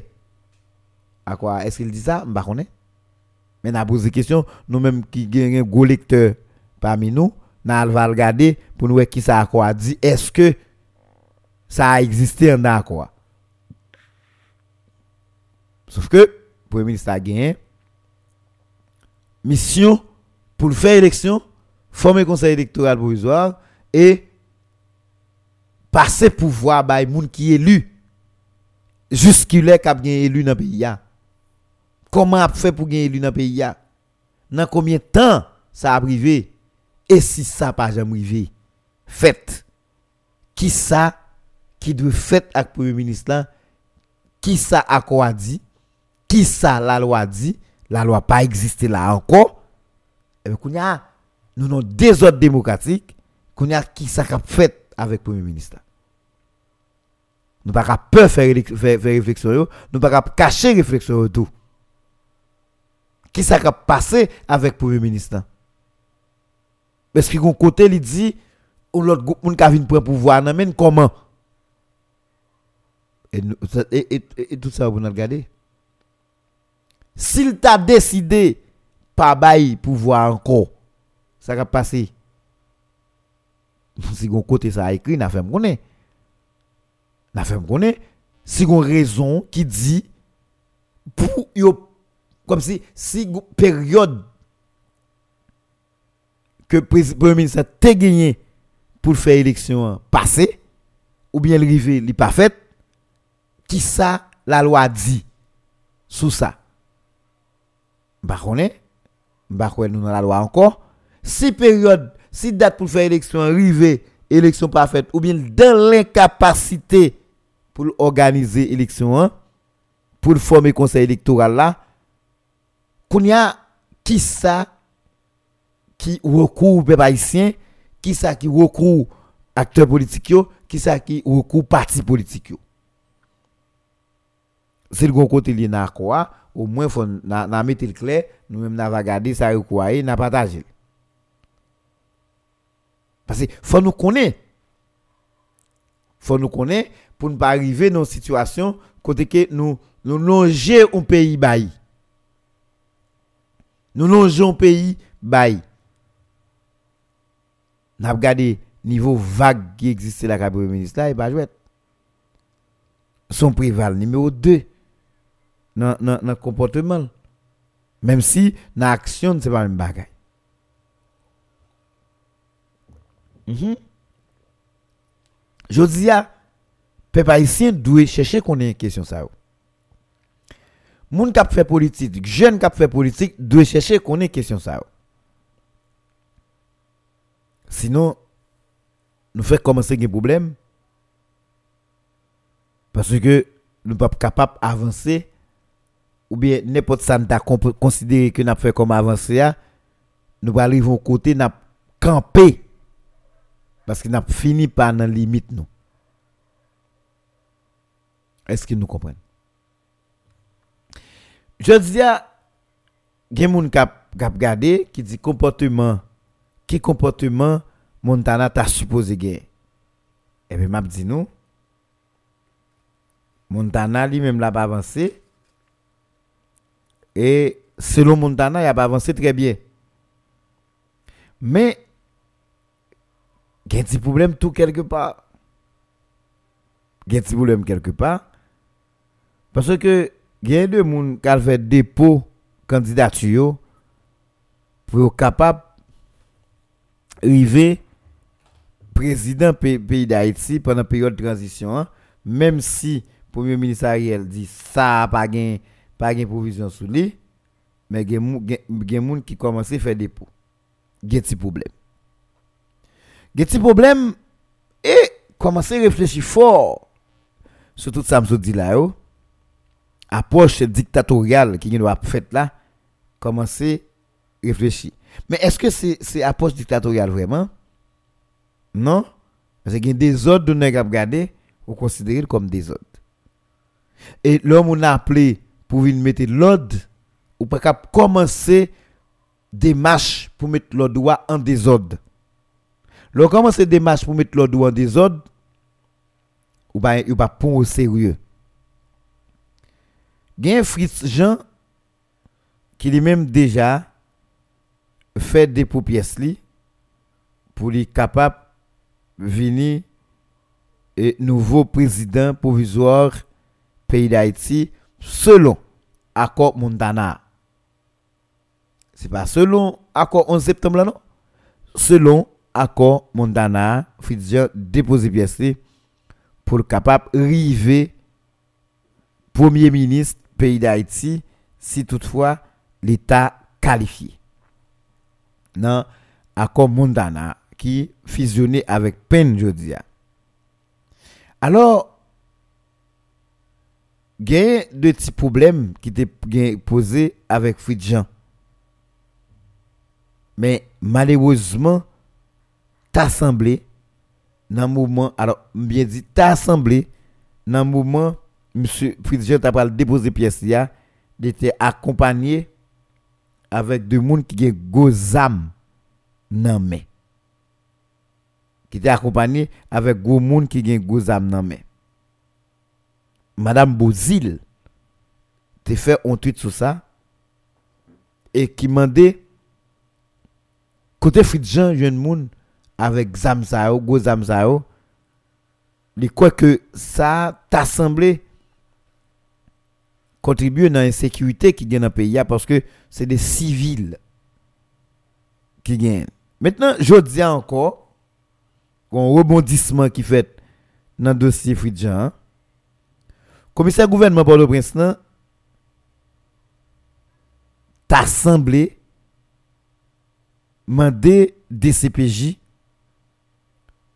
À quoi est-ce qu'il dit ça? Je ne Mais a posé question, nous-mêmes qui avons un gros lecteur parmi nous, nous allons regarder pour nous voir qui ça a quoi dit. Est-ce que ça a existé en accord Sauf que le Premier ministre a gagné mission pour faire élection former conseil électoral provisoire et passer pouvoir par moun qui élu. Jusqu'il est cap élu dans le pays comment a fait pour gagner élu dans le pays dans combien de temps ça a privé? Et si ça pas jamais arrivé fait. Qui ça qui doit fait avec premier ministre qui ça a quoi dit? Qui ça la loi dit? La loi pas existé là encore. Et bien nous avons des ordres démocratiques qu'on a qui ça fait avec le premier ministre. Nous pas peur faire faire, faire nous pas cacher réflexion tout. Qui ça a passé avec le Premier ministre Parce que côté, il dit, ou l'autre groupe qui vient prendre pouvoir, comment? Et, et, tout ça, vous regardez. S'il t'a décidé pas bail pouvoir encore, ça va passer. Si vous côté ça a écrit, n'a fait connaît. N'a fait connaît. Si vous raison qui dit pour comme si si période que le premier ministre a gagné pour faire élection passée ou bien le n'est pas fait qui ça la loi dit sous ça bah connaît bah nous dans la loi encore si période si date pour faire élection arrivée élection pas faite ou bien dans l'incapacité pour organiser élection hein, pour former conseil électoral là qu'on y a qui ça qui recourt peuple haïtien qui ça qui recourt acteurs politiques qui ça qui recourt parti politique c'est le côté li na quoi? Au moins faut mettre le clair nous même n'a regarder ça quoi n'a partagé parce que faut nous connaître faut nous connaître pour ne pas arriver dans une situation côté que nous nous longer un pays bail nous longeons un pays bail n'a regardé niveau vague qui existe la cabinet ministre là et pas jouer son prival numéro 2 dans le comportement. Même si dans l'action, ce n'est pas une bagaille. Mm Je dis à peuple haïtien doit chercher qu'on ait une question ça. Moun qui fait politique, jeune qui fait politique doit chercher qu'on ait question ça. Sinon nous fait commencer des problèmes parce que nous pas capables d'avancer ou bien n'importe ça n'a considéré que n'a fait comme avancé nous arrivons au côté n'a campé parce que n'a fini par dans limite nous. Est-ce que nous comprenons? Je dis à gen moun kap kap gade qui dit comportement qui comportement Montana t'a supposé gagner? Et bien m'a dit nous Montana lui même l'a pas avancé. Et selon Montana, il a avancé très bien. Mais, il y a un petit problème tout quelque part. Il y a un problème quelque part. Parce que, il y a deux personnes qui ont fait dépôt candidature pour être capable d'arriver président pays d'Haïti pendant la période de transition, hein. même si le Premier ministre Ariel dit ça n'a pas gagné pas de provision sous lui, mais il y a des gens qui commencent à faire des pots. Il y a des problèmes. A des problèmes et commencer à réfléchir fort sur tout ça, je dit là, approche dictatoriale qui doit fait là, commencer à réfléchir. Mais est-ce que c'est approche dictatoriale vraiment? Non? Parce qu'il y a des ordres de nous ou considérer comme des ordres. Et l'homme on a appelé pour mettre l'ordre ou pas commencer des marches pour mettre l'ordre en désordre. Lorsqu'on commence des marches pour mettre l'ordre en désordre, ou pas ou pas au sérieux. Gen Fritz Jean qui lui-même déjà fait des pièces pour lui capable venir et nouveau président provisoire pays d'Haïti selon accord Montana. C'est pas selon accord 11 septembre non? Selon accord Montana, Fitzgerald déposé pièce pour capable river premier ministre pays d'Haïti si toutefois l'état qualifié. Dans accord Montana qui fusionné avec Pen Jodia. Alors il y a de petits problèmes qui étaient posés avec Fridjan. Mais malheureusement, t'as semblé, dans mouvement, alors bien dit, t'as semblé, dans mouvement, M. Fridjan t'a pas déposé pièce, il était accompagné avec deux monde qui ont gros âme nan main. Qui était accompagné avec gros monde qui ont gros âme nan main. Madame Bozil te fait un tweet sur ça et qui demandait côté Fridjan jeune monde avec zam sa yo, gros zam sa yo, il croit que ça t'a semblé contribuer dans l'insécurité qui gagne dans le pays parce que c'est des civils qui gagnent. Maintenant, je dis encore, un rebondissement qui fait dans le dossier Fridjan, hein. commissaire gouvernement Port-au-Prince, t'a semblé demander DCPJ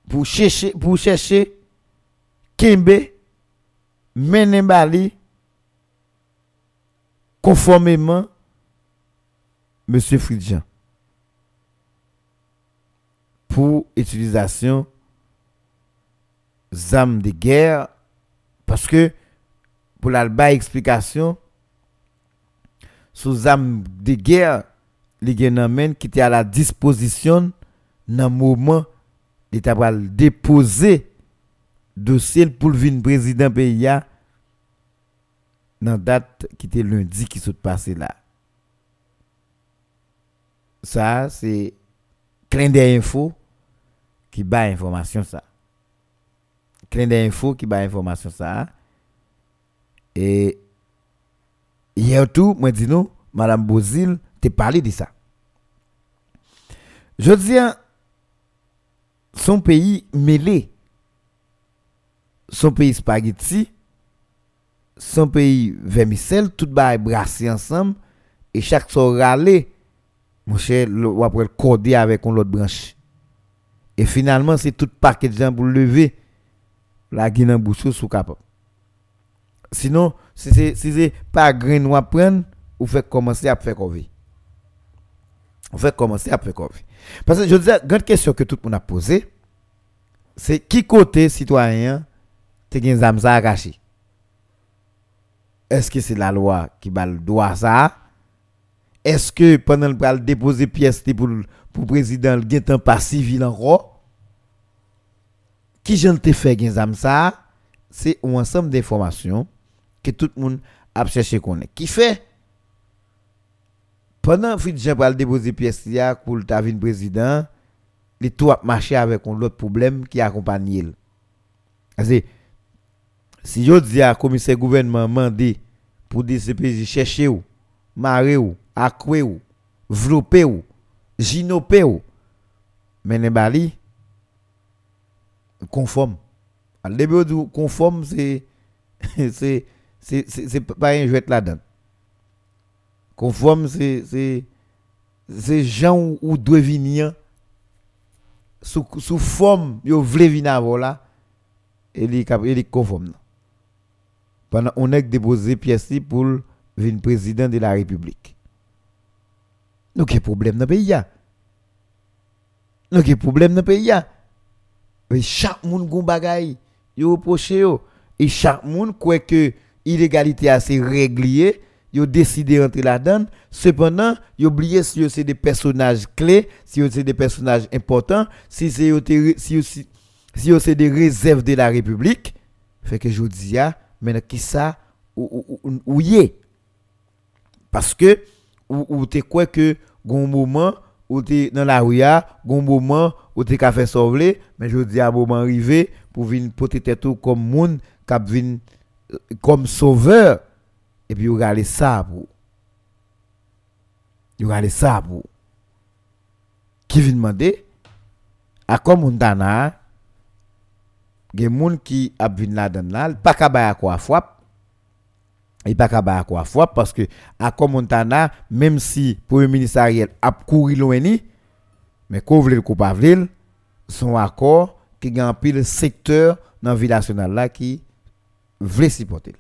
pour chercher Kembe Menembali conformément monsieur Fridjan pour utilisation d'armes de guerre parce que pour la explication sous armes de guerre les qui étaient à la disposition dans le moment l'État va déposer dossier pour le président pays dans date qui était lundi qui s'est passé là. Ça c'est clin d'info qui bat information ça. Clin d'info qui bat information ça. Et hier tout, moi dis nous, Madame Bozil, t'es parlé de ça. Je dis, son pays mêlé, son pays spaghetti, son pays vermicelle, tout est brassé ensemble, et chaque soir râlé, mon cher, ou après cordé avec une autre branche. Et finalement, c'est tout paquet de gens pour lever la guinée bouche sous capable. Sinon, si c'est si pas grain ou prendre, ou fait commencer à faire vie. On fait commencer à faire vie. Parce que je dis, grande question que tout le monde a posée, c'est qui côté citoyen te gen zam ça Est-ce que c'est la loi qui va le droit ça? Est-ce que pendant le déposer pièce pour pour président le gen pas civil encore Qui j'en te fait gen ça? C'est un ensemble d'informations que tout le monde a cherché connaître. Qui fait? Pendant que Jean va déposer pièce pour le président, les tout a marché avec un autre problème qui accompagne si je dis à commissaire gouvernement mandé pour DCPJ chercher ou, marrer ou, accouer ou, vloper ou, ginoper ou, mais bali conforme. Al début conforme [laughs] c'est c'est c'est pas un jouet là-dedans. Conforme c'est gens ou doit venir sous sous forme yo vle venir et il est conforme pendant on a déposé pièce pour le président de la République. Nous avons problème dans le pays. Nous avons problème dans le pays. Et chaque monde a un bagay, yo reproché et chaque monde croit que l'illégalité a réglée, yo décidé d'entrer là-dedans. Cependant, yo oublié si c'est des personnages clés, si c'est des personnages importants, si c'est si si, des réserves de la République, fait que je dis mais qui ça ou, ou, y parce que ou, ou tu quoi que un moment où tu dans la rue un moment où tu fait sauver mais je dis à un moment arrivé pour venir porter tête comme monde euh, comme sauveur et puis regarder ça pour regarder ça pour qui vient demander à comme Montana gen moun qui a vinn la dan là pas ka ba quoi frappe il pas ka ba quoi frappe parce que à Montana même si premier ministre Ariel a couru loin mais ko vle ko pa vle son accord qui gagne pile secteur dans ville nationale là qui vle supporter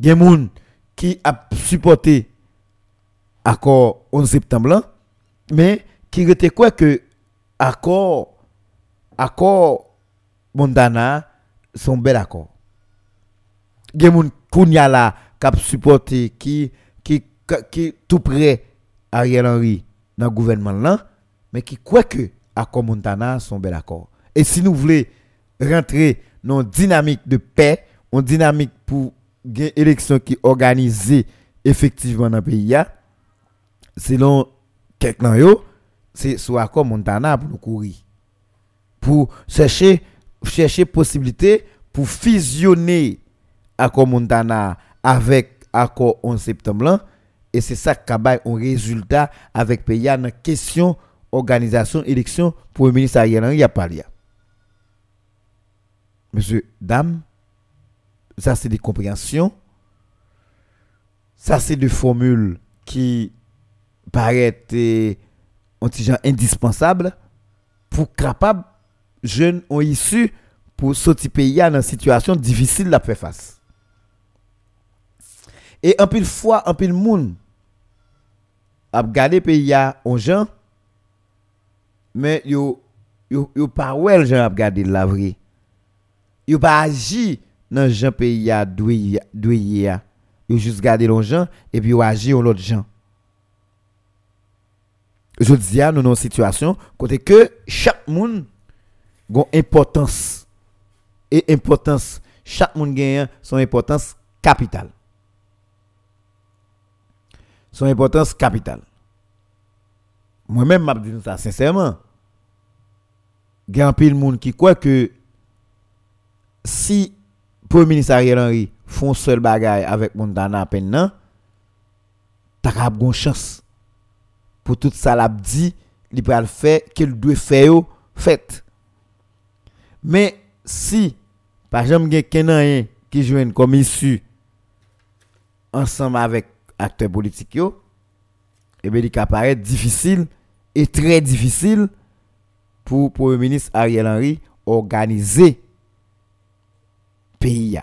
gen moun qui a supporté accord 11 septembre mais qui était quoi que accord accord Montana sont bel accord. Gen moun kounya la kap supporter qui qui qui tout près Ariel Henry dans le gouvernement mais qui croit que accord Montana sont bel accord. Et si nous voulons rentrer dans une dynamique de paix, une dynamique pour une élection qui est organisée effectivement dans le pays, selon quelqu'un, c'est soit accord Montana pour nous courir. Pour chercher, chercher possibilité pour fusionner accord Montana avec accord 11 septembre et c'est ça qui a un résultat avec pays dans la question organisation élection pour le ministre Ariel Henry a. Monsieur, dame, ça c'est des compréhensions. Ça c'est des formules qui paraissent euh, indispensables pour capable jeunes ont issu pour sortir pays dans une situation difficile à faire. Et un pile fois, un pile monde a regardé pays en gens mais yo yo yo pas well gens a regardé la vraie. Yo pas agi dans gens pays a doué doué Yo juste garder les gens et puis yo agi en l'autre gens. Je dis à nous dans une situation côté que chaque monde a une importance et importance chaque monde gagne son importance capitale son importance capitale. Moi-même, je dis ça sincèrement. Il y a un de monde qui croit que si Premier ministre Ariel Henry font seul bagaille avec Montana à peine, tu as une chance. Pour tout ça l'a dit, il peut le qu'il doit faire, fait. Mais si, par exemple, quelqu'un qui joue comme issue ensemble avec acteurs politiques, eh bien, il apparaît difficile et très difficile pour le Premier ministre Ariel Henry organiser pays.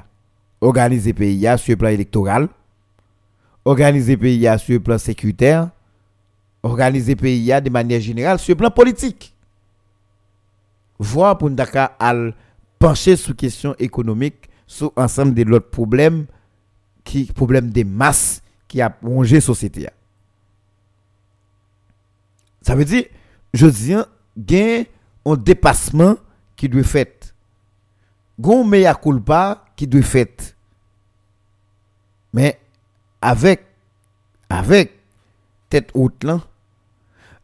Organiser pays sur le plan électoral, organiser pays sur le plan sécuritaire, organiser pays de manière générale sur le plan politique. Voir pour nous pencher sur question économique, sur ensemble de l'autre problèmes, qui problème des masses qui a rongé la société. Ça veut dire, je dis, il y a un dépassement qui doit être fait. Il y a un meilleur culpa qui doit fait. Mais avec, avec tête haute là,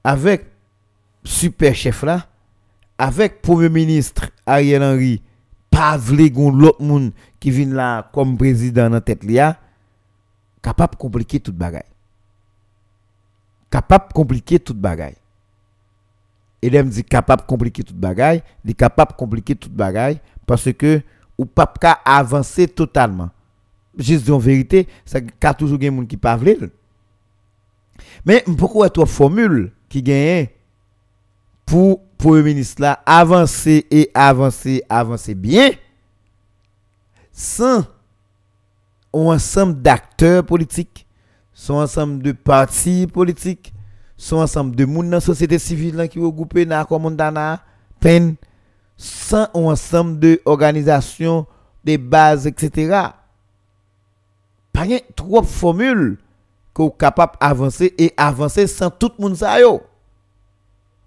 avec super chef là, avec premier ministre Ariel Henry, pas l'autre monde qui vient là comme président dans tête là, capable compliquer toute bagaille. Capable de compliquer toute bagaille. Et dit capable compliquer toute bagaille, il est capable de compliquer toute bagaille parce que ou pas avancer totalement. Juste en vérité, ça a toujours des gens qui parlent. Mais pourquoi trois formule qui gagne pour le ministre là avancer et avancer, avancer bien sans un ensemble d'acteurs politiques, sont ensemble de partis politiques, sont ensemble de monde dans la société civile qui regroupé dans la peine, sans un ensemble de de bases, etc. Pas de trop formules que vous capable d'avancer et avancer sans tout le monde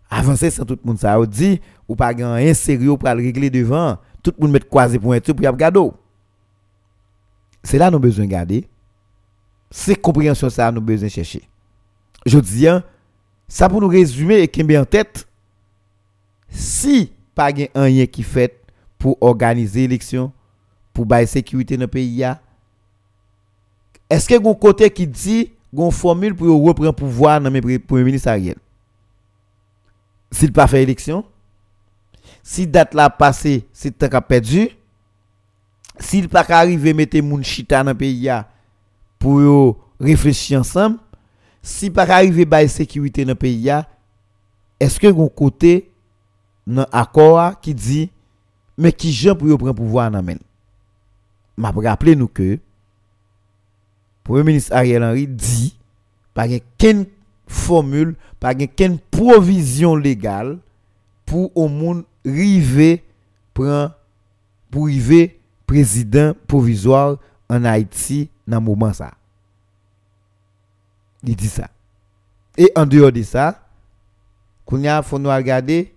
Avancer sans tout le monde ça dit ou pas un sérieux pour le régler devant, tout le monde met croisé pour un pour y regarder. C'est là que nous avons besoin de garder. C'est compréhension ça nous avons besoin de chercher. Je dis, hein, ça pour nous résumer et qu'il en tête, si pas rien qui fait pour organiser l'élection, pour bailler sécurité dans le pays, est-ce qu'il y a un côté qui dit une formule pour reprendre le pouvoir dans le premier ministre Ariel? S'il pas fait élection, si date là passée, c'est temps perdu, s'il pas arriver mettre moun chita dans le pays pour réfléchir ensemble, si pas arriver la sécurité dans le pays est-ce que un côté dans accord qui dit mais qui gens pour prendre pouvoir dans men? M'a rappeler nous que Premier ministre Ariel Henry dit pas qu'une formule, pas qu'une provision légale pour au monde river pour river président provisoire en Haïti dans ce moment ça. Il dit ça. Et en dehors de ça, il faut nous regarder,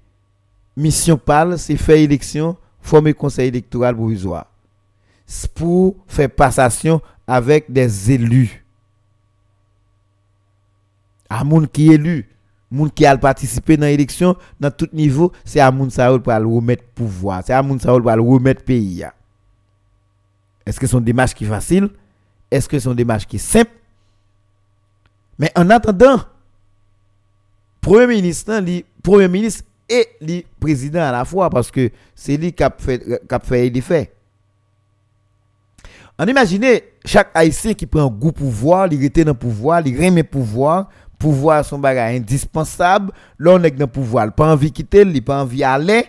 mission parle, c'est faire élection, former conseil électoral provisoire. Pour faire passation avec des élus. À monde qui élu, monde qui a participé dans l'élection, dans tout niveau, c'est à monde ça pour remettre pouvoir, c'est à monde ça pour remettre pays. Est-ce que c'est une démarche qui est facile? Est-ce que c'est une démarche qui est simple? Mais en attendant, Premier ministre, Premier ministre et le président à la fois, parce que c'est lui qui a fait, qui a fait. On imagine chaque haïtien qui prend un goût pouvoir, il était dans le pouvoir, il remet pouvoir, pouvoir son bagage indispensable, là on est dans le pouvoir, il pas envie de quitter, il pas envie d'aller.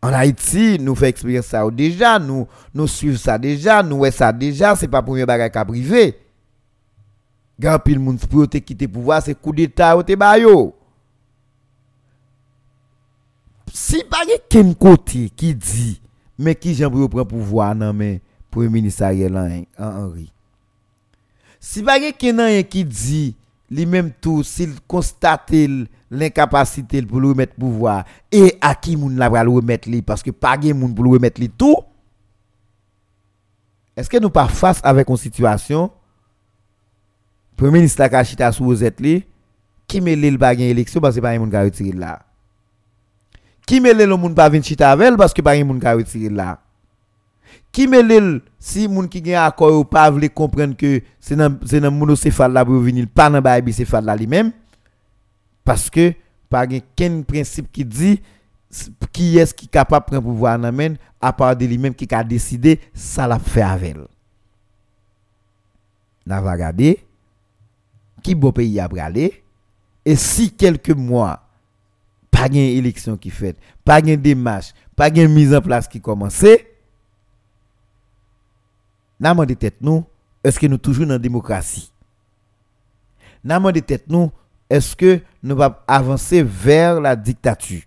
En Haïti, nous faisons expérience ça déjà, nous nous suivons ça déjà, nous voyons ça déjà, c'est pas premier bagage à privé. Grand pile moun pour te quitter pouvoir, c'est coup d'état ou te bayo. Si bagay ken kote ki di, men ki jen pou yo pren pouvoi nan men Premier Ministre Ariel Henry. Si bagay ken nan yon ki di, li menm tou, si konstate l'inkapasite pou lou remet pouvoi, e a ki moun la pral remet li, paske pagay moun pou lou remet li tou, eske nou pa fase avek an situasyon, Premier Ministre la kachita sou ozet li, ki me li l bagay eleksyon, paske bagay moun ka retire la. Qui met le moun pas venir chita avec parce que pas moun ka retirer là qui mêle si moun qui gen accord ou pas veut comprendre que c'est dans c'est dans monocéphale là pour venir pas dans bail bicéphale là lui-même parce que pas gen principe qui dit qui est-ce qui est capable de prendre pouvoir dans à part de lui-même qui a décidé ça l'a fait avec elle. N'a va regarder qui beau pays a bralé et si quelques mois pas de élection qui fait, pas de démarche, pas de mise en place qui commençait n'a de tête nous, est-ce que nous toujours dans la démocratie? N'a de tête nous, est-ce que nous allons avancer vers la dictature?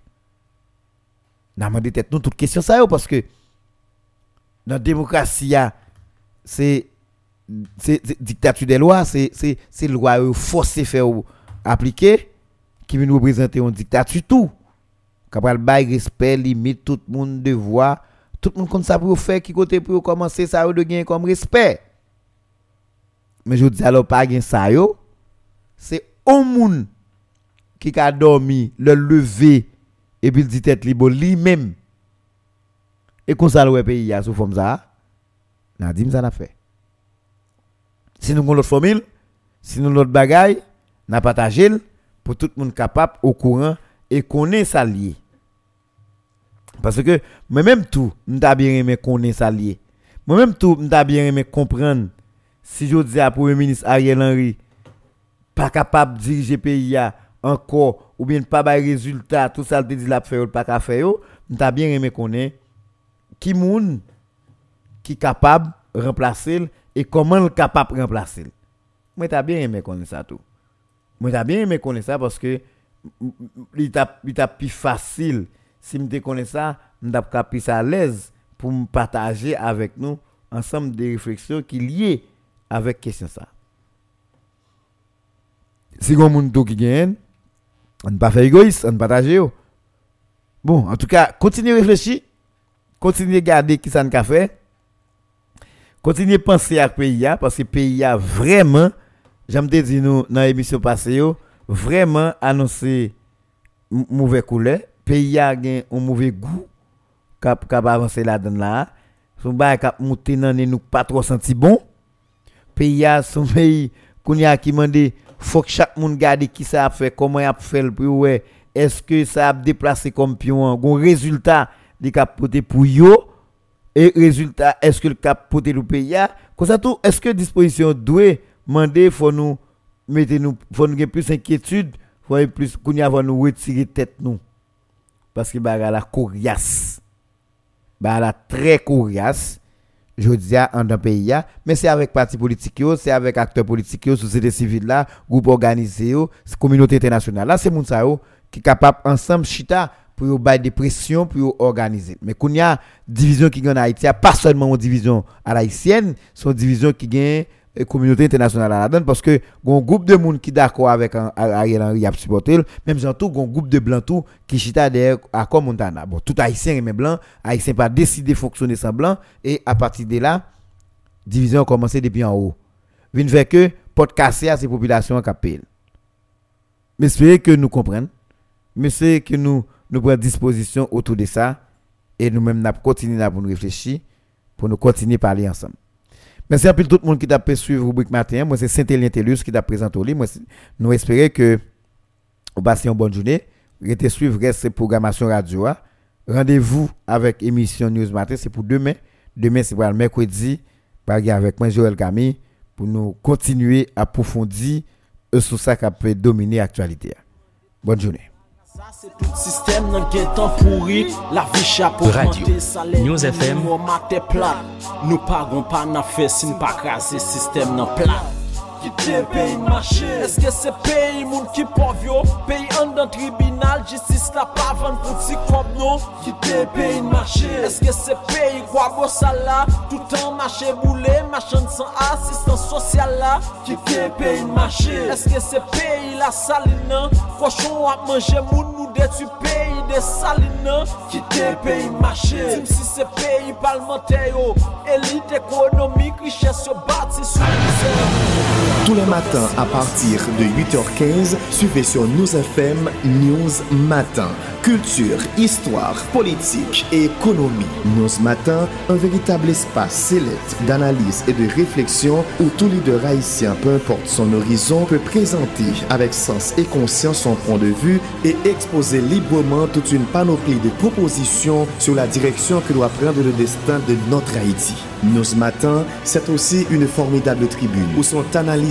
N'a de tête nous toute question ça parce que dans la démocratie c'est c'est dictature des lois, c'est c'est loi forcé faire appliquer qui vient nous représenter une dictature tout. Capable bail respect limite tout le monde devoir tout le monde compte ça pour faire qui côté pour commencer ça de gagner comme respect. Mais je dis alors pas gain ça yo. C'est au monde qui a dormi le lever et puis dit tête libre lui-même. Et comme ça le pays a sous forme ça. Nadim ça n'a fait. Si nous avons l'autre formule si nous l'autre bagaille n'a partagé pour tout le monde capable au courant et connaît ça lié parce que moi-même tout, m'ta bien aimé connaître ça lié. Moi-même tout, m'ta bien aimé comprendre si je dis à Premier ministre Ariel Henry pas capable de diriger pays encore ou bien pas de résultat, tout ça te dit la faire pas qu'à faire m'ta bien aimé connaître qui moun qui capable remplacer et comment le capable remplacer. Moi t'as bien aimé connaître ça tout. Moi t'as bien aimé connaître ça parce que il t'a plus facile si je connais ça, je suis plus à l'aise pour me partager avec nous ensemble des réflexions qui sont liées avec la question ça. Si vous avez qui gagne, on ne pas faire égoïste, on ne partager. Bon, en tout cas, continuez à réfléchir, continuez à regarder qui ça fait. Continuez à penser à pays parce que pays a vraiment, j'aime dire nous dans l'émission passée, vraiment annoncé mauvais couleur. Pays a un mauvais goût cap cap avancer là dedans là. Son bail cap monter dans nous pas trop senti bon. Pays a son pays qu'on y a qui mandé faut que chaque monde garde qui ça a fait comment il a fait pour ouais. Est-ce que ça a déplacé comme pion un résultat des cap pour yo. Et résultat est-ce que le cap poté le pays comme ça tout est-ce que disposition doit faut nous mettre nous faut nous plus inquiétude faut plus qu'on y a nous retirer tête nous. Parce que bah la coriace. Bah la très coriace. Je dis en un pays mais c'est avec parti politique c'est avec acteurs politiques société civile là groupe organisé communauté internationale là c'est moun ça qui est capable ensemble chita pour bailler des pressions pour organiser. Mais qu'on y a division qui en Haïti pas seulement une division à l'haïtienne une division qui gagne communauté internationale à la donne parce que un groupe de monde qui d'accord avec Ariel Henry a supporté même surtout un groupe de blancs tout qui chita derrière accord Montana. Bon tout haïtien et blanc haïtien pas décidé fonctionner sans blanc et à partir de là division a commencé depuis en haut. Vient faire que porte casser à ces populations qui mais j'espère que nous comprenions mais c'est que nous nous prenons disposition autour de ça et nous-mêmes nous continuons pour nous réfléchir pour nous continuer à parler ensemble Merci à tout le monde qui t'a pu suivre rubrique matin. Moi, c'est Saint-Élien Tellus qui t'a présenté au lit. Nous espérons que vous passez une bonne journée. Restez suivre cette programmation radio. Hein. Rendez-vous avec émission News Matin. C'est pour demain. Demain, c'est pour le mercredi. avec moi, Joël Camille, pour nous continuer à approfondir sur ça qui peut dominer l'actualité. Bonne journée. Se tout Sistem nan gen tan pouri la vi chapo kante salen News FM Nou pa gon pa nan fesin pa krasi sistem nan plat. Kite peyi mache. Eske se peyi moun ki povyo Peyi an dan tribunal Jistis la pavan pou ti kob nou Kite peyi mache. Eske se peyi kwa go sala? Toutan mache boule Machan san asistan sosyal la. Kite peyi mache. Eske se peyi la salina? Frochon wap manje moun nou detu peyi de salina? Kite peyi mache. Tim si se peyi palmante yo Elite ekonomik riches yo bati sou mize Tous les matins à partir de 8h15, suivez sur News FM News Matin. Culture, histoire, politique et économie. News Matin, un véritable espace sélect d'analyse et de réflexion où tout leader haïtien, peu importe son horizon, peut présenter avec sens et conscience son point de vue et exposer librement toute une panoplie de propositions sur la direction que doit prendre le destin de notre Haïti. News Matin, c'est aussi une formidable tribune où sont analysés,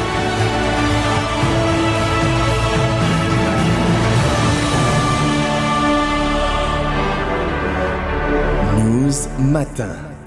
Matin.